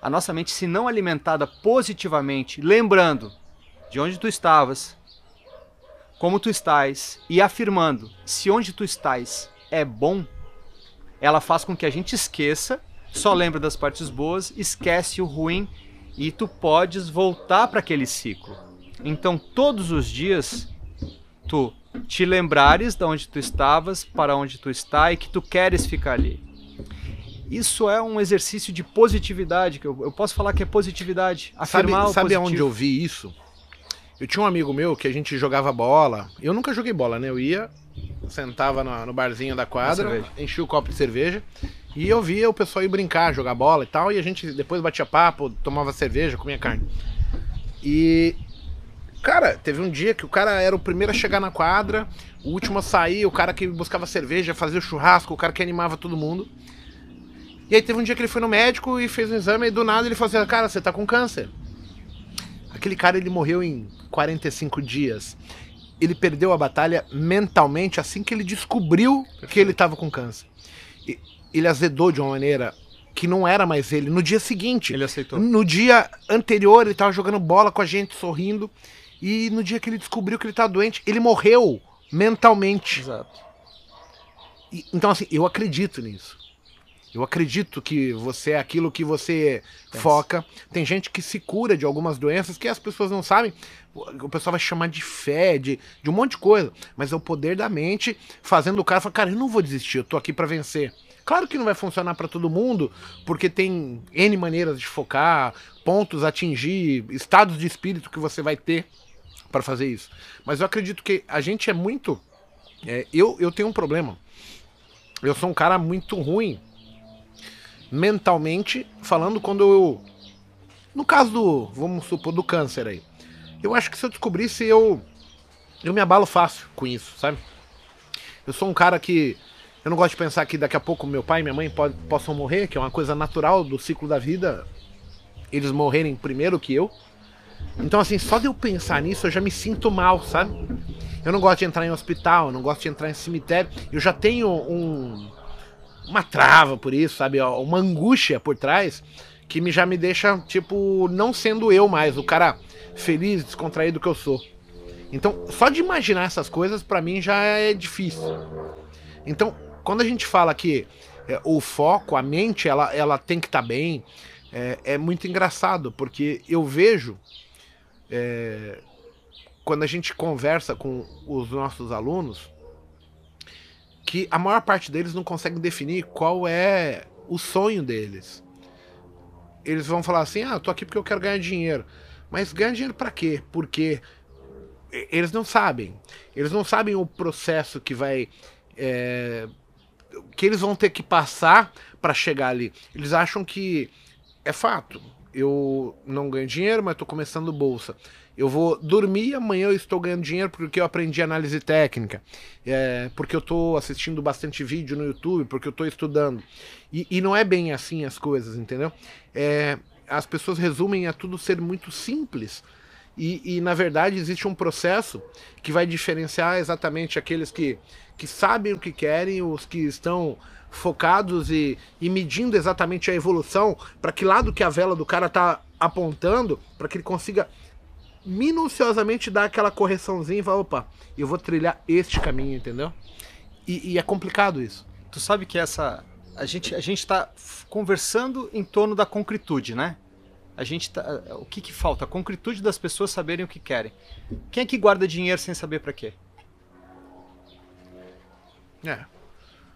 a nossa mente se não alimentada positivamente, lembrando de onde tu estavas, como tu estás e afirmando se onde tu estás é bom, ela faz com que a gente esqueça, só lembra das partes boas, esquece o ruim e tu podes voltar para aquele ciclo. Então, todos os dias, tu te lembrares de onde tu estavas, para onde tu está e que tu queres ficar ali. Isso é um exercício de positividade, que eu, eu posso falar que é positividade. Afirmar sabe sabe aonde eu vi isso? Eu tinha um amigo meu que a gente jogava bola. Eu nunca joguei bola, né? Eu ia, sentava no, no barzinho da quadra, enchia o copo de cerveja e eu via o pessoal ir brincar, jogar bola e tal, e a gente depois batia papo, tomava cerveja, comia carne. E. Cara, teve um dia que o cara era o primeiro a chegar na quadra, o último a sair, o cara que buscava cerveja, fazia o churrasco, o cara que animava todo mundo. E aí teve um dia que ele foi no médico e fez um exame e do nada ele falou assim: Cara, você tá com câncer. Aquele cara ele morreu em 45 dias. Ele perdeu a batalha mentalmente assim que ele descobriu Perfeito. que ele tava com câncer ele azedou de uma maneira que não era mais ele. No dia seguinte, ele aceitou. No dia anterior, ele tava jogando bola com a gente, sorrindo. E no dia que ele descobriu que ele tá doente, ele morreu mentalmente. Exato. E, então, assim, eu acredito nisso. Eu acredito que você é aquilo que você foca. Tem gente que se cura de algumas doenças que as pessoas não sabem. O pessoal vai chamar de fé, de, de um monte de coisa. Mas é o poder da mente fazendo o cara falar, cara, eu não vou desistir, eu tô aqui para vencer. Claro que não vai funcionar para todo mundo, porque tem N maneiras de focar, pontos a atingir, estados de espírito que você vai ter para fazer isso. Mas eu acredito que a gente é muito. É, eu, eu tenho um problema. Eu sou um cara muito ruim mentalmente falando quando eu. No caso do. Vamos supor, do câncer aí. Eu acho que se eu descobrisse, eu. Eu me abalo fácil com isso, sabe? Eu sou um cara que. Eu não gosto de pensar que daqui a pouco meu pai e minha mãe pode, possam morrer, que é uma coisa natural do ciclo da vida. Eles morrerem primeiro que eu. Então, assim, só de eu pensar nisso eu já me sinto mal, sabe? Eu não gosto de entrar em hospital, eu não gosto de entrar em cemitério. Eu já tenho um, uma trava por isso, sabe? Uma angústia por trás que me, já me deixa, tipo, não sendo eu mais, o cara feliz, descontraído que eu sou. Então, só de imaginar essas coisas, para mim já é difícil. Então, quando a gente fala que é, o foco, a mente, ela, ela tem que estar tá bem, é, é, muito engraçado, porque eu vejo. É, quando a gente conversa com os nossos alunos, que a maior parte deles não consegue definir qual é o sonho deles. Eles vão falar assim: "Ah, tô aqui porque eu quero ganhar dinheiro". Mas ganhar dinheiro para quê? Porque eles não sabem. Eles não sabem o processo que vai é, que eles vão ter que passar para chegar ali. Eles acham que é fato. Eu não ganho dinheiro, mas estou começando bolsa. Eu vou dormir amanhã eu estou ganhando dinheiro porque eu aprendi análise técnica, é, porque eu estou assistindo bastante vídeo no YouTube, porque eu estou estudando. E, e, não é bem assim as coisas, entendeu? É, as pessoas resumem a tudo ser muito simples. E, e, na verdade existe um processo que vai diferenciar exatamente aqueles que, que sabem o que querem, os que estão focados e, e medindo exatamente a evolução para que lado que a vela do cara está apontando, para que ele consiga minuciosamente dá aquela correçãozinha e fala, opa, eu vou trilhar este caminho, entendeu? E, e, é complicado isso. Tu sabe que essa. A gente a gente está conversando em torno da concretude, né? A gente tá, o que, que falta? A concretude das pessoas saberem o que querem. Quem é que guarda dinheiro sem saber para quê? É.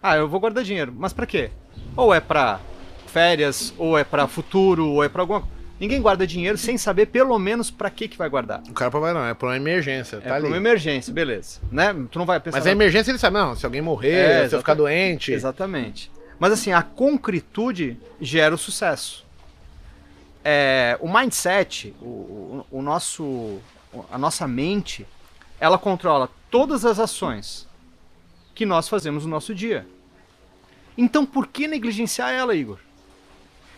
Ah, eu vou guardar dinheiro, mas para quê? Ou é para férias, ou é para futuro, ou é para alguma Ninguém guarda dinheiro sem saber pelo menos para que que vai guardar. O cara vai não, é para uma emergência, é tá ali. É uma emergência, beleza, né? Tu não vai pensar Mas a emergência ele sabe, não, se alguém morrer, é, se eu ficar doente. Exatamente. Mas assim, a concretude gera o sucesso. É, o mindset, o, o, o nosso a nossa mente, ela controla todas as ações que nós fazemos no nosso dia. Então por que negligenciar ela, Igor?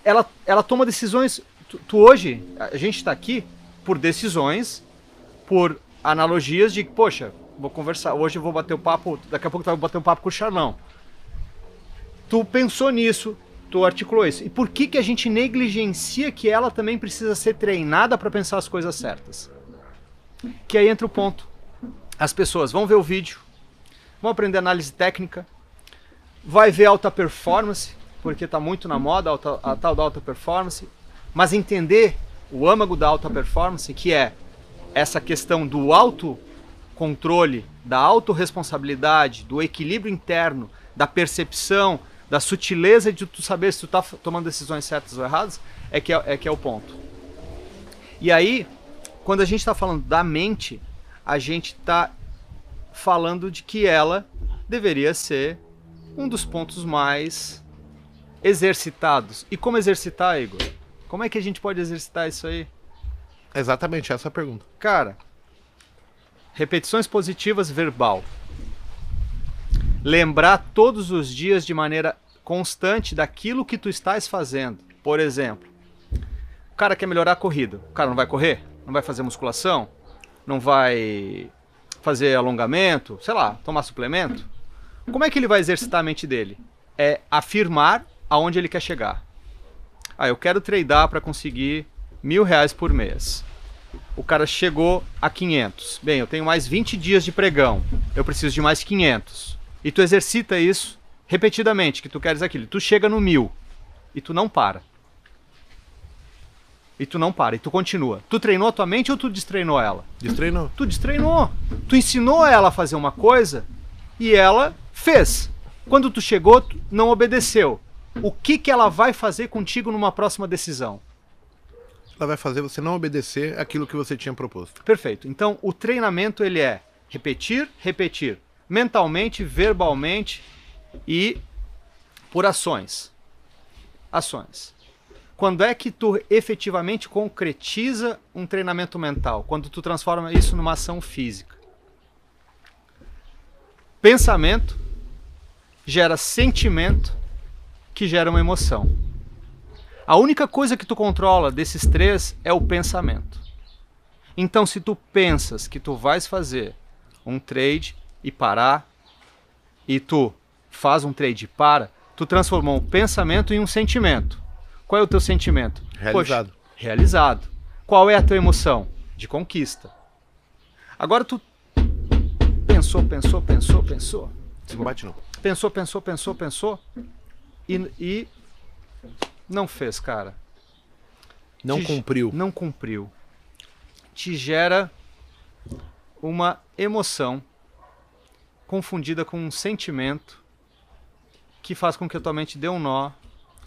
Ela, ela toma decisões tu, tu hoje, a gente está aqui por decisões, por analogias de, poxa, vou conversar, hoje eu vou bater o papo, daqui a pouco tu vai bater um papo com o Charlão. Tu pensou nisso, tu articulou isso. E por que, que a gente negligencia que ela também precisa ser treinada para pensar as coisas certas? Que aí entra o ponto. As pessoas vão ver o vídeo, vão aprender análise técnica, vai ver alta performance, porque está muito na moda a tal da alta performance, mas entender o âmago da alta performance, que é essa questão do autocontrole, da autorresponsabilidade, do equilíbrio interno, da percepção, da sutileza de tu saber se tu está tomando decisões certas ou erradas, é que é, é que é o ponto. E aí, quando a gente está falando da mente, a gente está falando de que ela deveria ser um dos pontos mais exercitados. E como exercitar, Igor? Como é que a gente pode exercitar isso aí? Exatamente essa é a pergunta. Cara, repetições positivas verbal. Lembrar todos os dias de maneira constante daquilo que tu estás fazendo. Por exemplo, o cara quer melhorar a corrida. O cara não vai correr? Não vai fazer musculação? Não vai fazer alongamento? Sei lá, tomar suplemento? Como é que ele vai exercitar a mente dele? É afirmar aonde ele quer chegar. Ah, eu quero tradar para conseguir mil reais por mês. O cara chegou a 500. Bem, eu tenho mais 20 dias de pregão. Eu preciso de mais 500. E tu exercita isso repetidamente, que tu queres aquilo, tu chega no mil e tu não para. E tu não para, e tu continua. Tu treinou a tua mente ou tu destreinou ela? Destreinou. Tu destreinou. Tu ensinou ela a fazer uma coisa e ela fez. Quando tu chegou, tu não obedeceu. O que, que ela vai fazer contigo numa próxima decisão? Ela vai fazer você não obedecer aquilo que você tinha proposto. Perfeito. Então, o treinamento ele é repetir, repetir, mentalmente, verbalmente e por ações. Ações. Quando é que tu efetivamente concretiza um treinamento mental? Quando tu transforma isso numa ação física. Pensamento gera sentimento que gera uma emoção. A única coisa que tu controla desses três é o pensamento. Então, se tu pensas que tu vais fazer um trade e parar, e tu faz um trade e para, tu transformou um pensamento em um sentimento. Qual é o teu sentimento? Realizado. Poxa, realizado. Qual é a tua emoção? De conquista. Agora tu pensou, pensou, pensou, pensou. Não bate não. Pensou, pensou, pensou, pensou. E, e não fez, cara. Não Te- cumpriu. Não cumpriu. Te gera uma emoção confundida com um sentimento que faz com que a tua mente dê um nó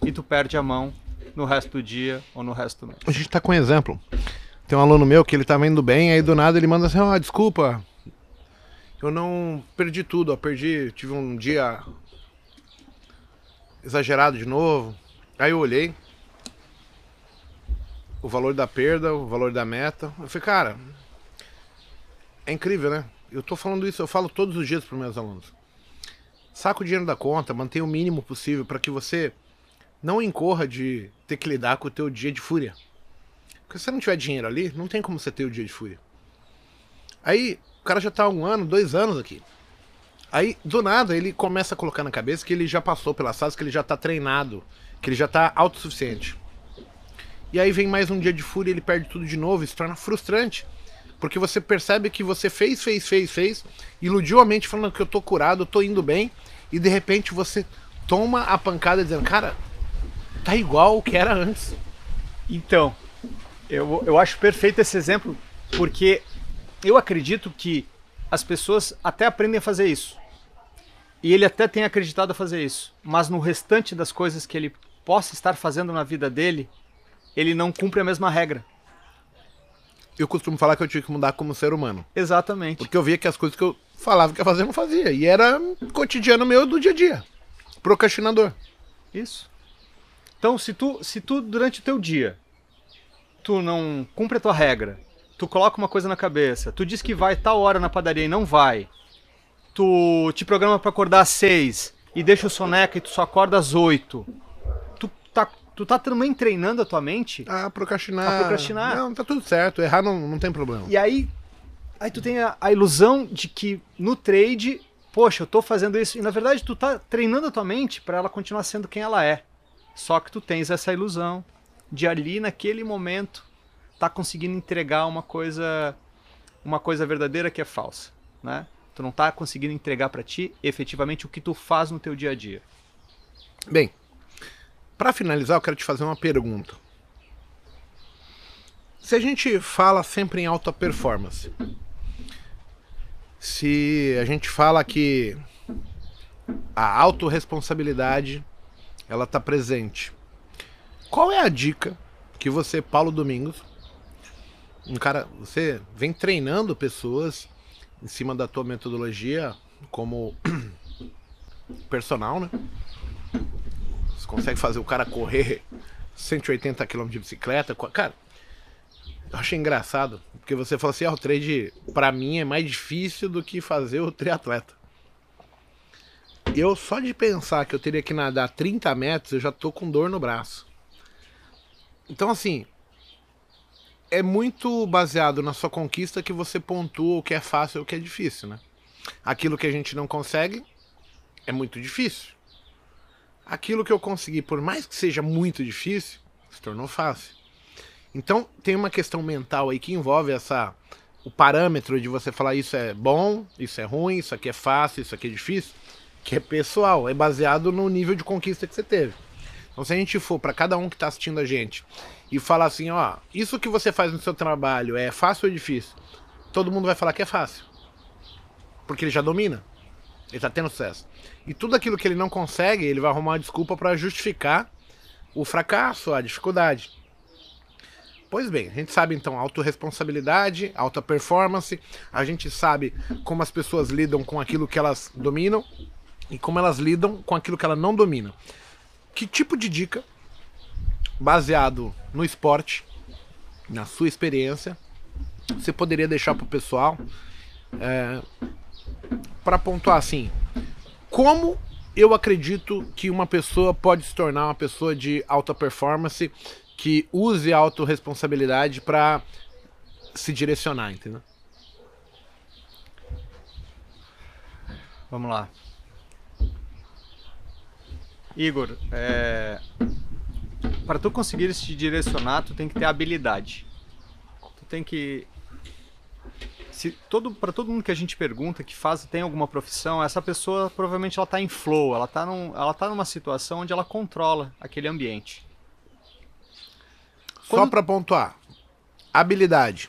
e tu perde a mão no resto do dia ou no resto do mês. A gente tá com um exemplo. Tem um aluno meu que ele tava indo bem, aí do nada ele manda assim, ó, desculpa. Eu não perdi tudo, ó, perdi, tive um dia exagerado de novo. Aí eu olhei o valor da perda, o valor da meta. Eu falei, cara, é incrível, né? Eu tô falando isso, eu falo todos os dias para meus alunos. Saca o dinheiro da conta, mantenha o mínimo possível para que você não incorra de ter que lidar com o teu dia de fúria. Porque se você não tiver dinheiro ali, não tem como você ter o dia de fúria. Aí, o cara já tá um ano, dois anos aqui. Aí, do nada, ele começa a colocar na cabeça que ele já passou pelas fases, que ele já tá treinado, que ele já tá autossuficiente. E aí vem mais um dia de fúria, ele perde tudo de novo, isso torna frustrante. Porque você percebe que você fez, fez, fez, fez, iludiu a mente falando que eu tô curado, eu tô indo bem, e de repente você toma a pancada dizendo, cara, tá igual o que era antes. Então, eu, eu acho perfeito esse exemplo, porque eu acredito que as pessoas até aprendem a fazer isso. E ele até tem acreditado a fazer isso. Mas no restante das coisas que ele possa estar fazendo na vida dele, ele não cumpre a mesma regra. Eu costumo falar que eu tive que mudar como ser humano. Exatamente. Porque eu via que as coisas que eu falava que ia fazer, eu não fazia. E era cotidiano meu do dia a dia. Procrastinador. Isso. Então, se tu, se tu durante o teu dia, tu não cumpre a tua regra, tu coloca uma coisa na cabeça, tu diz que vai tal hora na padaria e não vai, tu te programa pra acordar às seis e deixa o soneca e tu só acorda às oito, tu tá, tu tá também treinando a tua mente Ah, procrastinar. A procrastinar. Não, tá tudo certo. Errar não, não tem problema. e aí, aí tu tem a, a ilusão de que no trade, poxa, eu tô fazendo isso. E na verdade tu tá treinando a tua mente para ela continuar sendo quem ela é. Só que tu tens essa ilusão de ali naquele momento tá conseguindo entregar uma coisa uma coisa verdadeira que é falsa, né? Tu não tá conseguindo entregar para ti efetivamente o que tu faz no teu dia a dia. Bem, pra finalizar, eu quero te fazer uma pergunta. Se a gente fala sempre em alta performance, se a gente fala que a autorresponsabilidade ela tá presente, qual é a dica que você, Paulo Domingos, um cara, você vem treinando pessoas em cima da tua metodologia como personal, né? Você consegue fazer o cara correr 180 km de bicicleta. Cara, eu achei engraçado. Porque você falou assim: ah, o trade pra mim é mais difícil do que fazer o triatleta. Eu só de pensar que eu teria que nadar 30 metros, eu já tô com dor no braço. Então, assim, é muito baseado na sua conquista que você pontua o que é fácil e o que é difícil, né? Aquilo que a gente não consegue é muito difícil. Aquilo que eu consegui, por mais que seja muito difícil, se tornou fácil. Então tem uma questão mental aí que envolve essa o parâmetro de você falar isso é bom, isso é ruim, isso aqui é fácil, isso aqui é difícil, que é pessoal, é baseado no nível de conquista que você teve. Então, se a gente for para cada um que está assistindo a gente e falar assim, ó, isso que você faz no seu trabalho é fácil ou difícil? Todo mundo vai falar que é fácil. Porque ele já domina. Ele está tendo sucesso. E tudo aquilo que ele não consegue, ele vai arrumar uma desculpa para justificar o fracasso, a dificuldade. Pois bem, a gente sabe então autorresponsabilidade, alta performance, a gente sabe como as pessoas lidam com aquilo que elas dominam e como elas lidam com aquilo que elas não dominam. Que tipo de dica, baseado no esporte, na sua experiência, você poderia deixar para o pessoal é, para pontuar assim? Como eu acredito que uma pessoa pode se tornar uma pessoa de alta performance que use a autorresponsabilidade para se direcionar, entendeu? Vamos lá. Igor, é... para tu conseguir te direcionar, tu tem que ter habilidade. Tu tem que se todo para todo mundo que a gente pergunta que faz tem alguma profissão, essa pessoa provavelmente ela está em flow, ela está num, ela tá numa situação onde ela controla aquele ambiente. Quando... Só para pontuar, habilidade.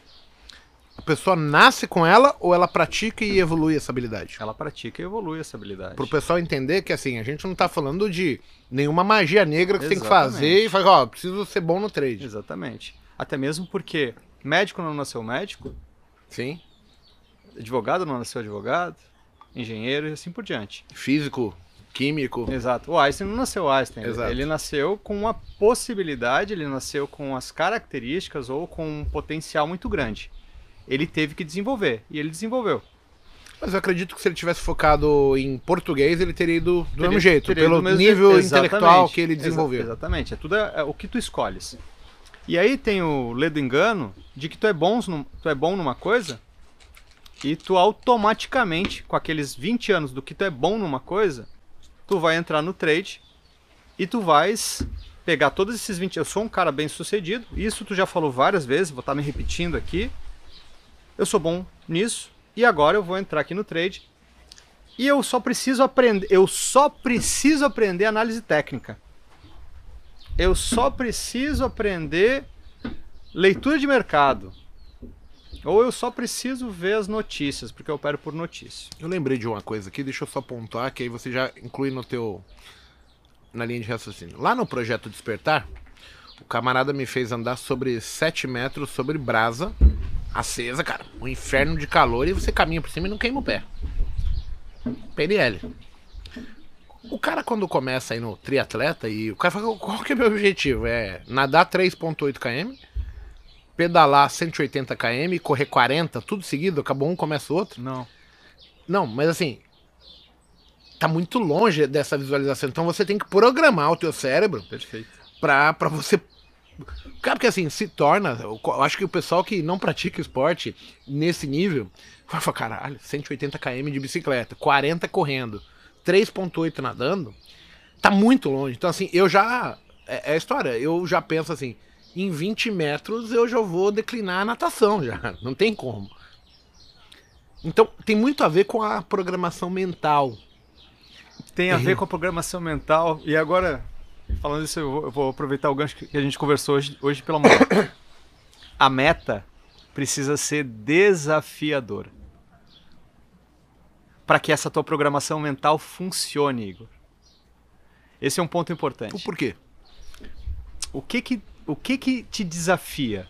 A pessoa nasce com ela ou ela pratica e evolui essa habilidade? Ela pratica e evolui essa habilidade. Para o pessoal entender que assim, a gente não está falando de nenhuma magia negra que você tem que fazer e falar, ó, oh, preciso ser bom no trade. Exatamente. Até mesmo porque médico não nasceu médico. Sim. Advogado não nasceu advogado. Engenheiro e assim por diante. Físico químico. Exato. O Einstein não nasceu Einstein. Exato. Ele nasceu com uma possibilidade, ele nasceu com as características ou com um potencial muito grande. Ele teve que desenvolver e ele desenvolveu. Mas eu acredito que se ele tivesse focado em português, ele teria ido do teria, mesmo jeito, pelo mesmo nível jeito. intelectual que ele desenvolveu. Exa exatamente, é tudo é, é, o que tu escolhes. E aí tem o ledo engano de que tu é bom, tu é bom numa coisa e tu automaticamente, com aqueles 20 anos do que tu é bom numa coisa, tu vai entrar no trade e tu vais pegar todos esses 20. Eu sou um cara bem sucedido, isso tu já falou várias vezes, vou estar me repetindo aqui. Eu sou bom nisso e agora eu vou entrar aqui no trade e eu só preciso aprender, eu só preciso aprender análise técnica. Eu só preciso aprender leitura de mercado. Ou eu só preciso ver as notícias, porque eu opero por notícia. Eu lembrei de uma coisa aqui, deixa eu só pontuar, que aí você já inclui no teu. na linha de raciocínio. Lá no projeto Despertar, o camarada me fez andar sobre 7 metros sobre brasa acesa, cara. Um inferno de calor e você caminha por cima e não queima o pé. PNL. O cara, quando começa aí no triatleta, e o cara fala: qual que é o meu objetivo? É nadar 3,8 km pedalar 180 km, correr 40, tudo seguido, acabou um, começa o outro? Não. Não, mas assim, tá muito longe dessa visualização. Então você tem que programar o teu cérebro Perfeito. Pra, pra você. Cara, porque assim, se torna. Eu acho que o pessoal que não pratica esporte nesse nível vai falar, caralho, 180 km de bicicleta, 40 correndo, 3,8 nadando, tá muito longe. Então, assim, eu já. É, é a história, eu já penso assim, em 20 metros eu já vou declinar a natação já. Não tem como. Então tem muito a ver com a programação mental. Tem a ver com a programação mental. E agora, falando isso, eu vou, aproveitar o gancho que a gente conversou hoje, hoje pela manhã. A meta precisa ser desafiadora. Para que essa tua programação mental funcione, Igor. Esse é um ponto importante. Por quê? O que que o que que te desafia?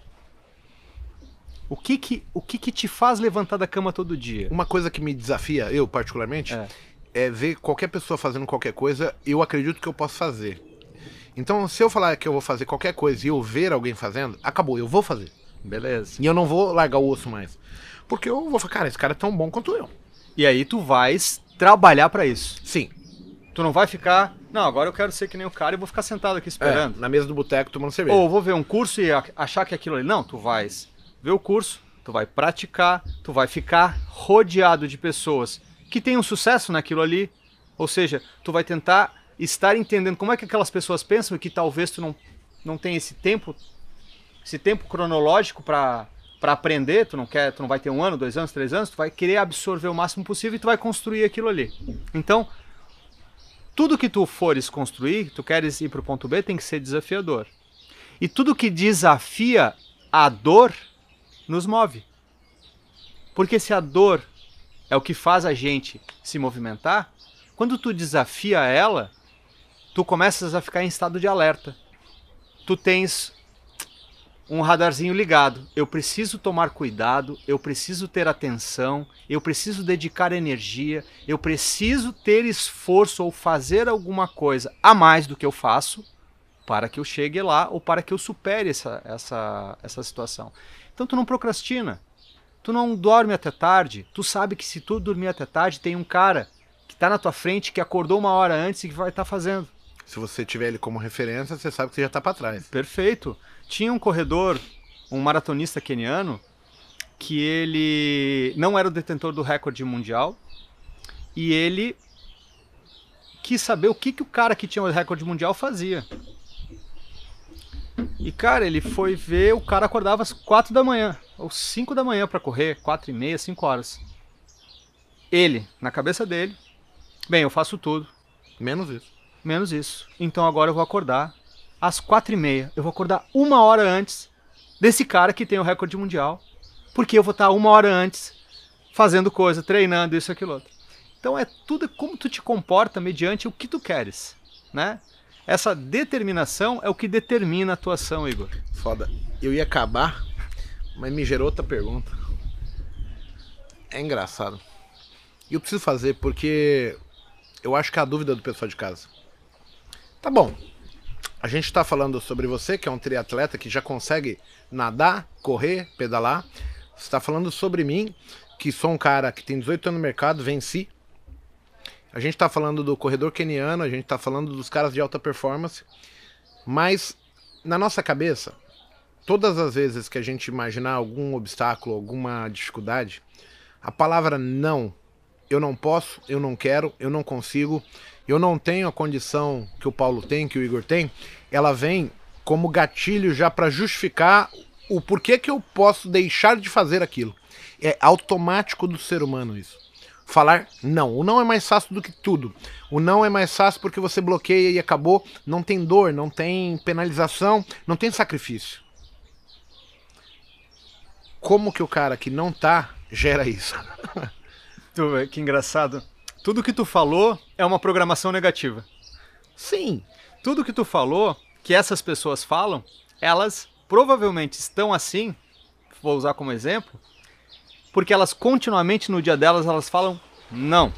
O que que, o que que te faz levantar da cama todo dia? Uma coisa que me desafia, eu particularmente, é. é ver qualquer pessoa fazendo qualquer coisa, eu acredito que eu posso fazer. Então, se eu falar que eu vou fazer qualquer coisa e eu ver alguém fazendo, acabou, eu vou fazer. Beleza. E eu não vou largar o osso mais. Porque eu vou falar, cara, esse cara é tão bom quanto eu. E aí tu vais trabalhar para isso. Sim. Tu não vai ficar, não, agora eu quero ser que nem o cara e vou ficar sentado aqui esperando. É, na mesa do boteco tomando cerveja. Ou vou ver um curso e achar que aquilo ali. Não, tu vais ver o curso, tu vai praticar, tu vai ficar rodeado de pessoas que têm um sucesso naquilo ali. Ou seja, tu vai tentar estar entendendo como é que aquelas pessoas pensam e que talvez tu não, não tenha esse tempo, esse tempo cronológico para para aprender, tu não quer, tu não vai ter um ano, dois anos, três anos, tu vai querer absorver o máximo possível e tu vai construir aquilo ali. Então, tudo que tu fores construir, tu queres ir para o ponto B, tem que ser desafiador. E tudo que desafia a dor nos move. Porque se a dor é o que faz a gente se movimentar, quando tu desafia ela, tu começas a ficar em estado de alerta. Tu tens um radarzinho ligado. Eu preciso tomar cuidado, eu preciso ter atenção, eu preciso dedicar energia, eu preciso ter esforço ou fazer alguma coisa a mais do que eu faço para que eu chegue lá ou para que eu supere essa, essa, essa situação. Então tu não procrastina, tu não dorme até tarde, tu sabe que se tu dormir até tarde tem um cara que está na tua frente que acordou uma hora antes e que vai estar tá fazendo. Se você tiver ele como referência, você sabe que você já está para trás. Perfeito. Tinha um corredor, um maratonista keniano, que ele não era o detentor do recorde mundial e ele quis saber o que, que o cara que tinha o recorde mundial fazia. E cara, ele foi ver, o cara acordava às 4 da manhã, ou 5 da manhã para correr, 4 e meia, 5 horas. Ele, na cabeça dele, bem, eu faço tudo. Menos isso. Menos isso. Então agora eu vou acordar às quatro e meia. Eu vou acordar uma hora antes desse cara que tem o recorde mundial. Porque eu vou estar uma hora antes fazendo coisa, treinando isso, aquilo, outro. Então é tudo como tu te comporta mediante o que tu queres, né? Essa determinação é o que determina a atuação, Igor. Foda. Eu ia acabar, mas me gerou outra pergunta. É engraçado. E eu preciso fazer porque eu acho que é a dúvida do pessoal de casa. Tá bom, a gente está falando sobre você, que é um triatleta que já consegue nadar, correr, pedalar. Você está falando sobre mim, que sou um cara que tem 18 anos no mercado, venci. A gente está falando do corredor keniano, a gente está falando dos caras de alta performance. Mas na nossa cabeça, todas as vezes que a gente imaginar algum obstáculo, alguma dificuldade, a palavra não, eu não posso, eu não quero, eu não consigo, eu não tenho a condição que o Paulo tem, que o Igor tem, ela vem como gatilho já para justificar o porquê que eu posso deixar de fazer aquilo. É automático do ser humano isso. Falar não. O não é mais fácil do que tudo. O não é mais fácil porque você bloqueia e acabou. Não tem dor, não tem penalização, não tem sacrifício. Como que o cara que não tá gera isso? que engraçado tudo que tu falou é uma programação negativa. Sim. Tudo que tu falou, que essas pessoas falam, elas provavelmente estão assim, vou usar como exemplo, porque elas continuamente no dia delas elas falam não.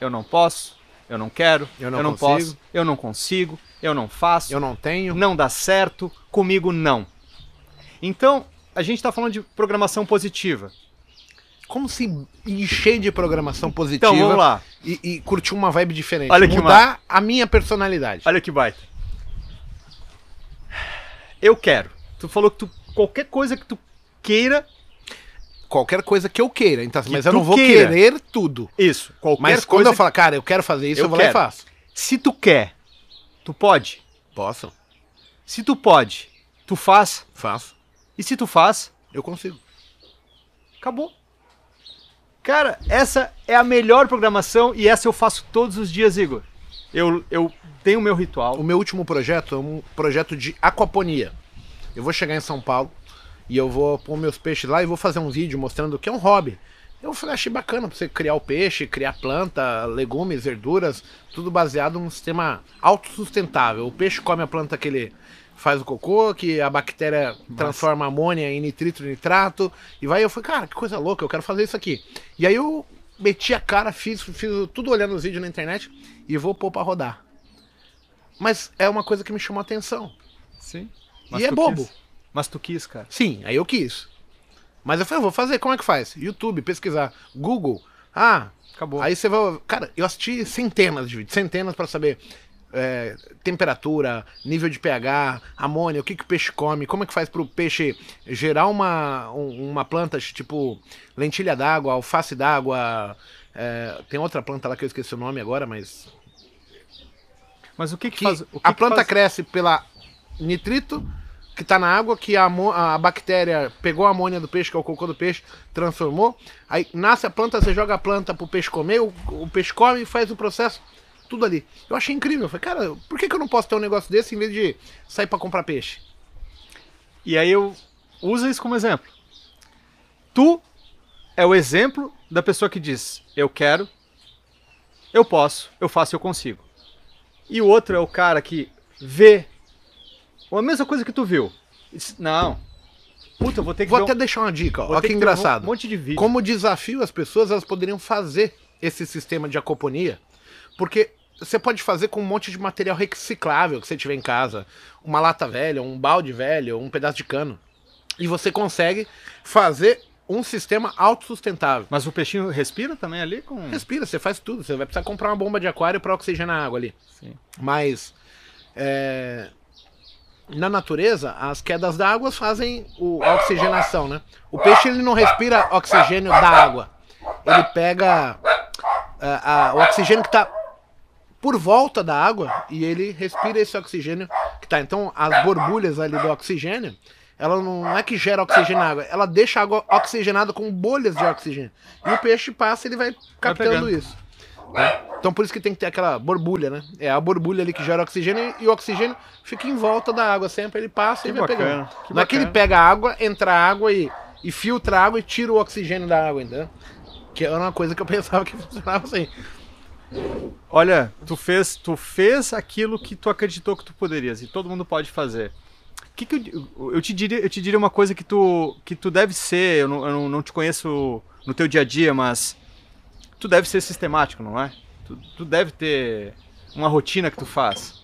Eu não posso, eu não quero, eu não, eu não posso, eu não consigo, eu não faço, eu não tenho, não dá certo, comigo não. Então, a gente está falando de programação positiva como se encher de programação positiva então, vamos lá. E, e curtir uma vibe diferente. Olha que Mudar a minha personalidade. Olha que baita. Eu quero. Tu falou que tu, qualquer coisa que tu queira. Qualquer coisa que eu queira. Então, mas eu não vou queira. querer tudo. Isso. Qualquer mas quando eu falar, cara, eu quero fazer isso, eu, eu vou quero. lá e faço. Se tu quer, tu pode? Posso. Se tu pode, tu faz? Faço. E se tu faz? Eu consigo. Acabou. Cara, essa é a melhor programação e essa eu faço todos os dias, Igor. Eu, eu tenho o meu ritual. O meu último projeto é um projeto de aquaponia. Eu vou chegar em São Paulo e eu vou pôr meus peixes lá e vou fazer um vídeo mostrando que é um hobby. Eu falei, achei bacana pra você criar o peixe, criar planta, legumes, verduras, tudo baseado num sistema autossustentável. O peixe come a planta que ele faz o cocô, que a bactéria Nossa. transforma amônia em nitrito, nitrato, e vai. Eu falei, cara, que coisa louca, eu quero fazer isso aqui. E aí eu meti a cara, fiz, fiz tudo olhando os vídeos na internet e vou pôr pra rodar. Mas é uma coisa que me chamou a atenção. Sim. Mas e é bobo. Quis. Mas tu quis, cara. Sim, aí eu quis. Mas eu falei, eu vou fazer, como é que faz? YouTube, pesquisar. Google. Ah, acabou. Aí você vai. Cara, eu assisti centenas de vídeos, centenas para saber é, temperatura, nível de pH, amônia, o que, que o peixe come, como é que faz para o peixe gerar uma, uma planta tipo lentilha d'água, alface d'água, é, tem outra planta lá que eu esqueci o nome agora, mas... Mas o que que, que faz... O que a planta faz... cresce pela nitrito, que está na água, que a, a, bactéria pegou a amônia do peixe, que é o cocô do peixe, transformou. Aí nasce a planta, você joga a planta para o peixe comer, o, o peixe come e faz o processo tudo ali. Eu achei incrível. Eu falei, cara, por que, que eu não posso ter um negócio desse em vez de sair para comprar peixe? E aí eu uso isso como exemplo. Tu é o exemplo da pessoa que diz: eu quero, eu posso, eu faço, eu consigo. E o outro é o cara que vê a mesma coisa que tu viu. Diz, não. Puta, eu vou ter que Vou até um- deixar uma dica, ó. Olha que ver um engraçado. monte de vídeo. Como desafio, as pessoas elas poderiam fazer esse sistema de acoponia, porque você pode fazer com um monte de material reciclável que você tiver em casa, uma lata velha, um balde velho, um pedaço de cano. E você consegue fazer um sistema autossustentável. Mas o peixinho respira também ali com. Respira, você faz tudo. Você vai precisar comprar uma bomba de aquário para oxigenar a água ali. Sim. Mas é, na natureza, as quedas d'água fazem o- a oxigenação, né? O peixe ele não respira oxigênio da água. Ele pega é, a- o oxigênio que está por volta da água e ele respira esse oxigênio que tá. Então, as borbulhas ali do oxigênio, ela não é que gera oxigênio na água, ela deixa a água oxigenada com bolhas de oxigênio. E o peixe passa, ele vai captando pegando. isso. né? Então, por isso que tem que ter aquela borbulha, né? É a borbulha ali que gera oxigênio e o oxigênio fica em volta da água sempre, ele passa e vai bacana, pegando. não é que ele pega a água, entra a água e, e filtra a água e tira o oxigênio da água, entendeu? Que era uma coisa que eu pensava que funcionava assim. Olha, tu fez, tu fez aquilo que tu acreditou que tu poderias e todo mundo pode fazer. Que que eu, eu te diria, eu te diria uma coisa que tu, que tu deve ser. Eu não, eu não- te conheço no teu dia a dia, mas tu deve ser sistemático, não é? Tu, tu deve ter uma rotina que tu faz.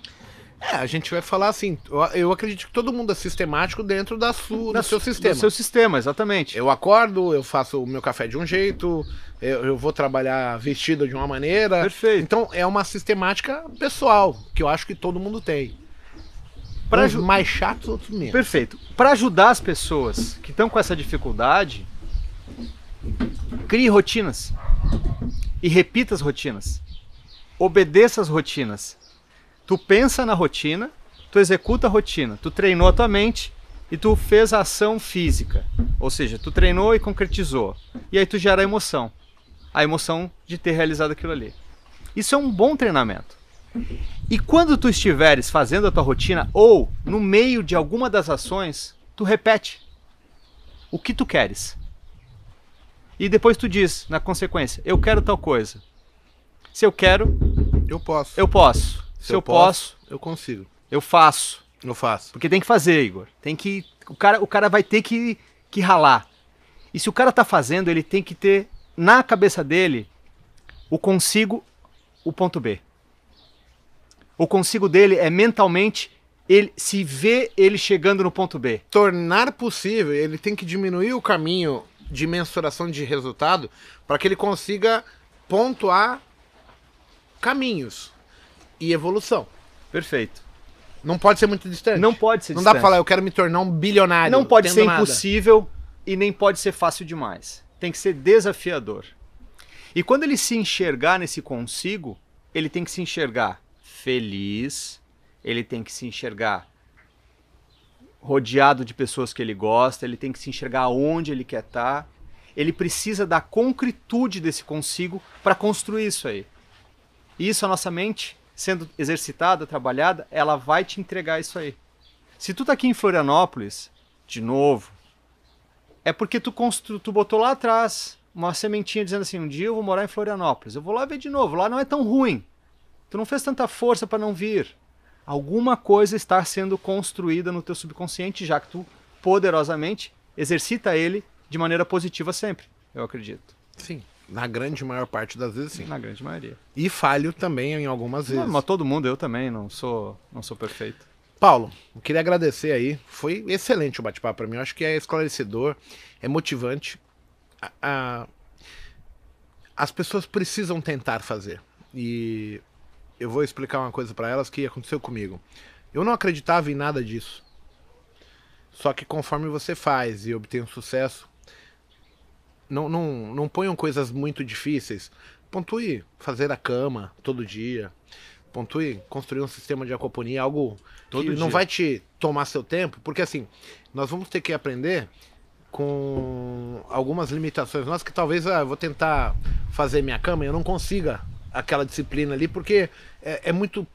É, a gente vai falar assim, eu, acredito que todo mundo é sistemático dentro da sua, Da do seu sistema. Do seu sistema, exatamente. Eu acordo, eu faço o meu café de um jeito, eu, eu vou trabalhar vestido de uma maneira. Perfeito. Então é uma sistemática pessoal, que eu acho que todo mundo tem. Pra Uns mais chatos, outros menos. Perfeito. Para ajudar as pessoas que estão com essa dificuldade, crie rotinas e repita as rotinas. Obedeça as rotinas. Tu pensa na rotina, tu executa a rotina, tu treinou a tua mente e tu fez a ação física. Ou seja, tu treinou e concretizou. E aí tu gera a emoção. A emoção de ter realizado aquilo ali. Isso é um bom treinamento. E quando tu estiveres fazendo a tua rotina ou no meio de alguma das ações, tu repete o que tu queres. E depois tu diz, na consequência, eu quero tal coisa. Se eu quero, Eu posso. eu posso. Se, eu posso, eu consigo. eu faço. Eu faço. Porque tem que fazer, Igor. Tem que o cara, o cara vai ter que, que ralar. E se o cara tá fazendo, ele tem que ter na cabeça dele o consigo, o ponto B. O consigo dele é mentalmente ele se vê ele chegando no ponto B. Tornar possível, ele tem que diminuir o caminho de mensuração de resultado para que ele consiga pontuar caminhos e evolução. Perfeito. Não pode ser muito distante. Não pode ser Não dá pra falar, eu quero me tornar um bilionário. Não pode ser nada. impossível e nem pode ser fácil demais. Tem que ser desafiador. E quando ele se enxergar nesse consigo, ele tem que se enxergar feliz, ele tem que se enxergar rodeado de pessoas que ele gosta, ele tem que se enxergar onde ele quer estar. Ele precisa da concretude desse consigo para construir isso aí. E isso a nossa mente, sendo exercitada, trabalhada, ela vai te entregar isso aí. Se tu tá aqui em Florianópolis, de novo, é porque tu, constru... tu botou lá atrás uma sementinha dizendo assim, um dia eu vou morar em Florianópolis. Eu vou lá ver de novo, lá não é tão ruim. Tu não fez tanta força para não vir. Alguma coisa está sendo construída no teu subconsciente, já que tu poderosamente exercita ele de maneira positiva sempre, eu acredito. Sim. Na grande maior parte das vezes, sim. Na grande maioria. E falho também em algumas vezes. Não, mas todo mundo, eu também, não sou, não sou perfeito. Paulo, eu queria agradecer aí. Foi excelente o bate-papo para mim. Eu acho que é esclarecedor, é motivante. A- a- As pessoas precisam tentar fazer. E eu vou explicar uma coisa para elas que aconteceu comigo. Eu não acreditava em nada disso. Só que conforme você faz e obtém um sucesso, não, não, não ponham coisas muito difíceis. Pontue fazer a cama todo dia. Pontue construir um sistema de acoponia, algo Todo que não dia. vai te tomar seu tempo, porque assim, nós vamos ter que aprender com algumas limitações nossas que talvez ah, eu vou tentar fazer minha cama e eu não consiga aquela disciplina ali, porque é, é muito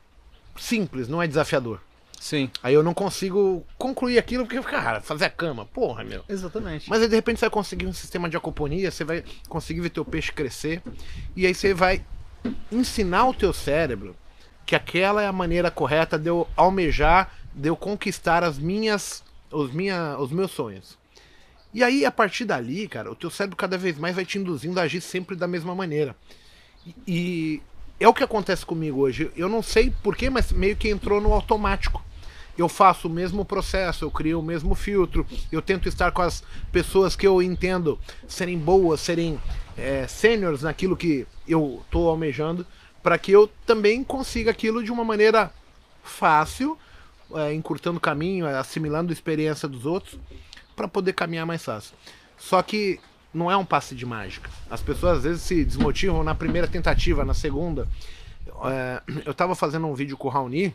simples, não é desafiador. Sim. Aí eu não consigo concluir aquilo porque, cara, fazer a cama, porra, meu. Exatamente. Mas aí de repente você vai conseguir um sistema de acoponia, você vai conseguir ver teu peixe crescer, e aí você vai ensinar o teu cérebro que aquela é a maneira correta de eu almejar, de eu conquistar as minhas, os, minha, os meus sonhos. E aí, a partir dali, cara, o teu cérebro cada vez mais vai te induzindo a agir sempre da mesma maneira. E, e é o que acontece comigo hoje. Eu não sei porquê, mas meio que entrou no automático eu faço o mesmo processo, eu crio o mesmo filtro, eu tento estar com as pessoas que eu entendo serem boas, serem é, sêniores naquilo que eu estou almejando, para que eu também consiga aquilo de uma maneira fácil, é, encurtando o caminho, assimilando a experiência dos outros, para poder caminhar mais fácil. Só que não é um passe de mágica. As pessoas às vezes se desmotivam na primeira tentativa, na segunda. É, eu estava fazendo um vídeo com o Raoni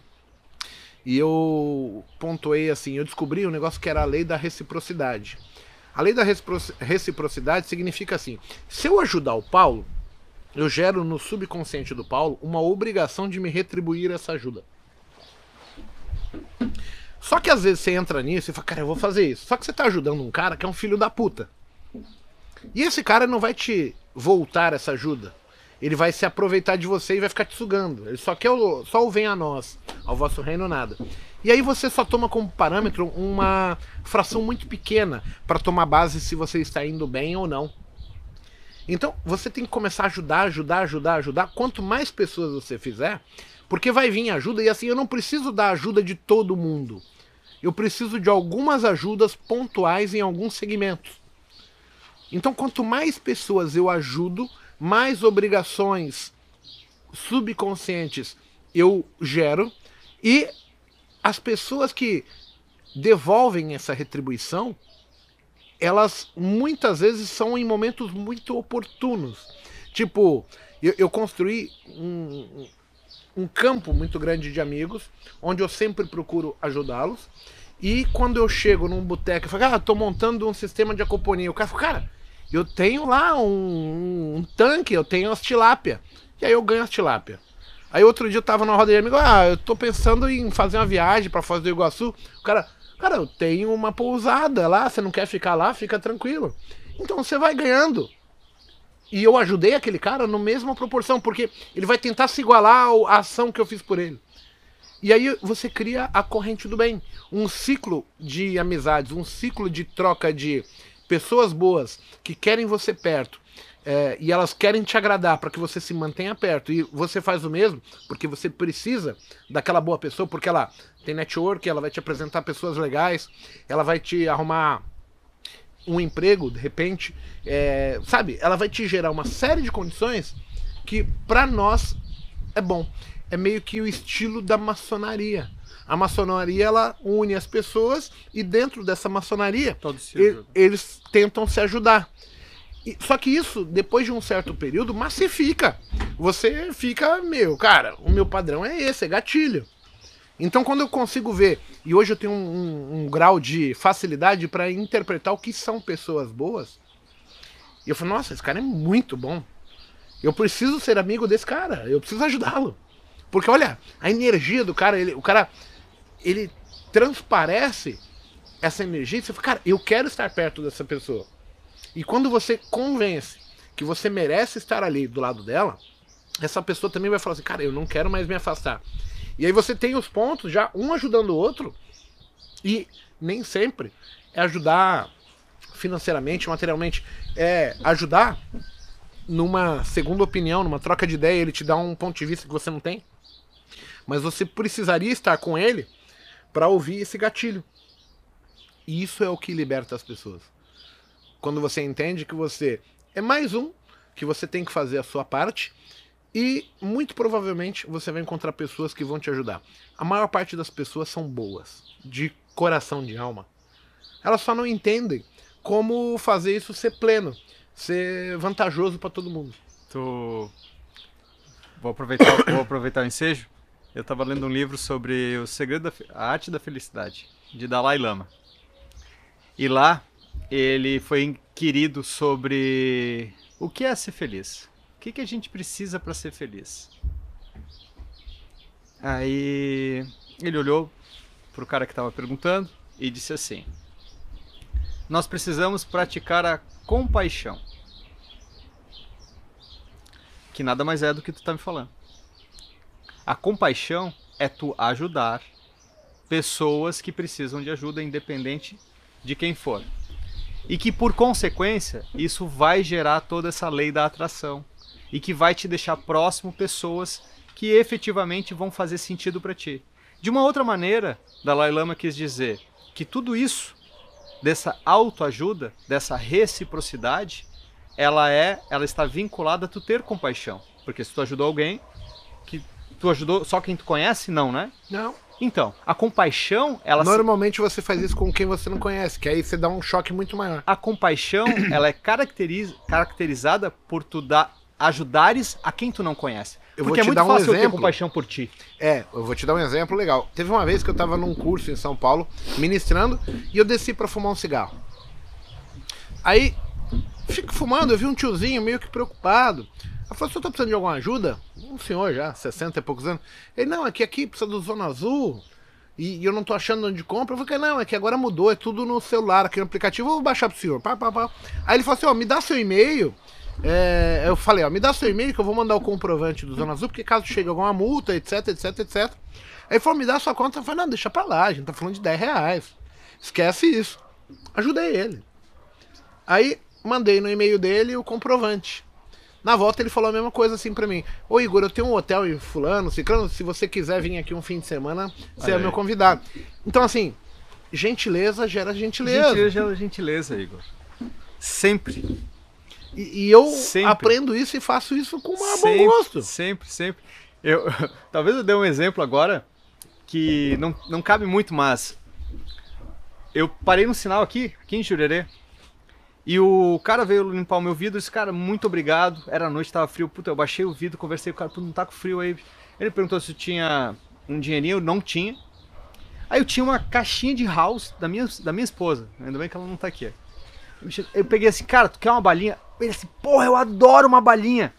e eu pontuei assim, eu descobri um negócio que era a lei da reciprocidade. A lei da reciprocidade significa assim: se eu ajudar o Paulo, eu gero no subconsciente do Paulo uma obrigação de me retribuir essa ajuda. Só que às vezes você entra nisso e fala, cara, eu vou fazer isso. Só que você tá ajudando um cara que é um filho da puta. E esse cara não vai te voltar essa ajuda ele vai se aproveitar de você e vai ficar te sugando. Ele só quer o, só o vem a nós, ao vosso reino nada. E aí você só toma como parâmetro uma fração muito pequena para tomar base se você está indo bem ou não. Então você tem que começar a ajudar, ajudar, ajudar, ajudar. Quanto mais pessoas você fizer, porque vai vir ajuda e assim eu não preciso da ajuda de todo mundo. Eu preciso de algumas ajudas pontuais em alguns segmentos. Então quanto mais pessoas eu ajudo, mais obrigações subconscientes eu gero e as pessoas que devolvem essa retribuição, elas muitas vezes são em momentos muito oportunos. Tipo, eu, eu construí um, um campo muito grande de amigos, onde eu sempre procuro ajudá-los. E quando eu chego num boteco e falo, ah, tô montando um sistema de acoponia, o cara fala, cara, eu tenho lá um, um, tanque, eu tenho as tilápia. E aí eu ganho as tilápia. Aí outro dia eu tava na roda de amigo, ah, eu tô pensando em fazer uma viagem para Foz do Iguaçu. O cara, cara, eu tenho uma pousada lá, você não quer ficar lá, fica tranquilo. Então você vai ganhando. E eu ajudei aquele cara na mesma proporção, porque ele vai tentar se igualar à ação que eu fiz por ele. E aí você cria a corrente do bem. Um ciclo de amizades, um ciclo de troca de pessoas boas que querem você perto é, e elas querem te agradar para que você se mantenha perto e você faz o mesmo porque você precisa daquela boa pessoa, porque ela tem network, ela vai te apresentar pessoas legais, ela vai te arrumar um emprego de repente, é, sabe? Ela vai te gerar uma série de condições que para nós é bom. É meio que o estilo da maçonaria. A maçonaria ela une as pessoas e dentro dessa maçonaria eles tentam se ajudar. E, só que isso, depois de um certo período, massifica. Você fica, meu, cara, o meu padrão é esse, é gatilho. Então, quando eu consigo ver, e hoje eu tenho um, um, um grau de facilidade para interpretar o que são pessoas boas, e eu falo, nossa, esse cara é muito bom. Eu preciso ser amigo desse cara, eu preciso ajudá-lo. Porque olha, a energia do cara, ele, o cara ele transparece essa energia você fala, cara, eu quero estar perto dessa pessoa. E quando você convence que você merece estar ali do lado dela, essa pessoa também vai falar assim, cara, eu não quero mais me afastar. E aí você tem os pontos já, um ajudando o outro, e nem sempre é ajudar financeiramente, materialmente, é ajudar numa segunda opinião, numa troca de ideia, ele te dá um ponto de vista que você não tem. Mas você precisaria estar com ele para ouvir esse gatilho. E isso é o que liberta as pessoas. Quando você entende que você é mais um, que você tem que fazer a sua parte e muito provavelmente você vai encontrar pessoas que vão te ajudar. A maior parte das pessoas são boas, de coração, de alma. Elas só não entendem como fazer isso ser pleno, ser vantajoso para todo mundo. Tu... Vou aproveitar, vou aproveitar o ensejo eu estava lendo um livro sobre o segredo da a arte da felicidade, de Dalai Lama. E lá ele foi inquirido sobre o que é ser feliz. O que, que a gente precisa para ser feliz? Aí ele olhou pro cara que estava perguntando e disse assim: Nós precisamos praticar a compaixão. Que nada mais é do que tu tá me falando. A compaixão é tu ajudar pessoas que precisam de ajuda, independente de quem for. E que por consequência, isso vai gerar toda essa lei da atração e que vai te deixar próximo pessoas que efetivamente vão fazer sentido para ti. De uma outra maneira, Dalai Lama quis dizer que tudo isso dessa autoajuda, dessa reciprocidade, ela é, ela está vinculada a tu ter compaixão, porque se tu ajudou alguém que tu ajudou só quem tu conhece, não, né? Não. Então, a compaixão, ela se- Normalmente você faz isso com quem você não conhece, que aí você dá um choque muito maior. a compaixão, ela é caracteriz- caracterizada por tu dar ajudares a quem tu não conhece. Eu vou Porque é te muito dar um fácil eu ter exemplo. compaixão por ti. É, eu vou te dar um exemplo legal. Teve uma vez que eu tava num curso em São Paulo, ministrando, e eu desci pra fumar um cigarro. Aí, fico fumando, eu vi um tiozinho meio que preocupado. Ela falou, o senhor tá precisando de alguma ajuda? Um senhor já, 60 e poucos anos. Ele, não, é que aqui precisa do Zona Azul, e, e eu não tô achando onde compra. Eu falei, não, é que agora mudou, é tudo no celular, aqui no aplicativo, eu vou baixar pro senhor. Pá, pá, pá. Aí ele falou assim, ó, me dá seu e-mail. É, eu falei, ó, me dá seu e-mail que eu vou mandar o comprovante do Zona Azul, porque caso chegue alguma multa, etc, etc, etc. Aí ele falou, me dá sua conta. Eu falei, não, deixa pra lá, a gente tá falando de 10 reais. Esquece isso. Ajudei ele. Aí mandei no e-mail dele o comprovante. Na volta ele falou a mesma coisa assim pra mim. Ô Igor, eu tenho um hotel em fulano, ciclano, se você quiser vir aqui um fim de semana, você é meu convidado. Então assim, gentileza gera gentileza. Gentileza, gentileza, Igor. Sempre. E, e eu Sempre. aprendo isso e faço isso com um bom gosto. Sempre, sempre. Eu, talvez eu dê um exemplo agora que não, não cabe muito, mas eu parei no sinal aqui, aqui em Jurerê, e o cara veio limpar o meu vidro disse, cara, muito obrigado. Era noite, tava frio. Puta, eu baixei o vidro, conversei com o cara, puta, não tá com frio aí. Ele perguntou se eu tinha um dinheirinho, eu não tinha. Aí eu tinha uma caixinha de house da minha, da minha esposa. Ainda bem que ela não tá aqui. Eu peguei assim, cara, tu quer uma balinha? Ele assim, porra, eu adoro uma balinha.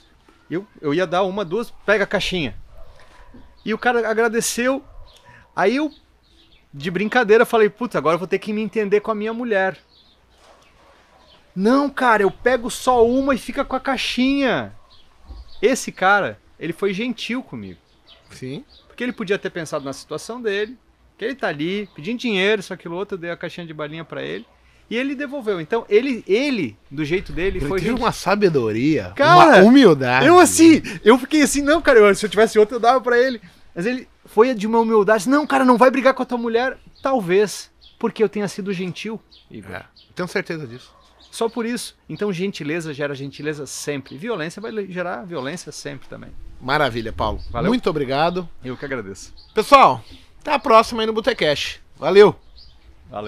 Eu, eu ia dar uma, duas, pega a caixinha. E o cara agradeceu. Aí eu, de brincadeira, falei, putz, agora eu vou ter que me entender com a minha mulher. Não, cara, eu pego só uma e fica com a caixinha. Esse cara, ele foi gentil comigo. Sim. Porque ele podia ter pensado na situação dele, que ele tá ali pedindo dinheiro, isso, aquilo, outro, eu dei a caixinha de balinha pra ele. E ele devolveu. Então, ele, ele do jeito dele, Ele foi teve uma sabedoria, Cara, uma humildade. Eu assim, eu fiquei assim, não, cara, eu- se eu tivesse outro, eu dava pra ele. Mas ele foi de uma humildade. Não, cara, não vai brigar com a tua mulher. Talvez, porque eu tenha sido gentil. Igor. É, tenho certeza disso. Só por isso. Então, gentileza gera gentileza sempre. Violência vai gerar violência sempre também. Maravilha, Paulo. Valeu. Muito obrigado. Eu que agradeço. Pessoal, até a próxima aí no Botecash. Valeu! Valeu.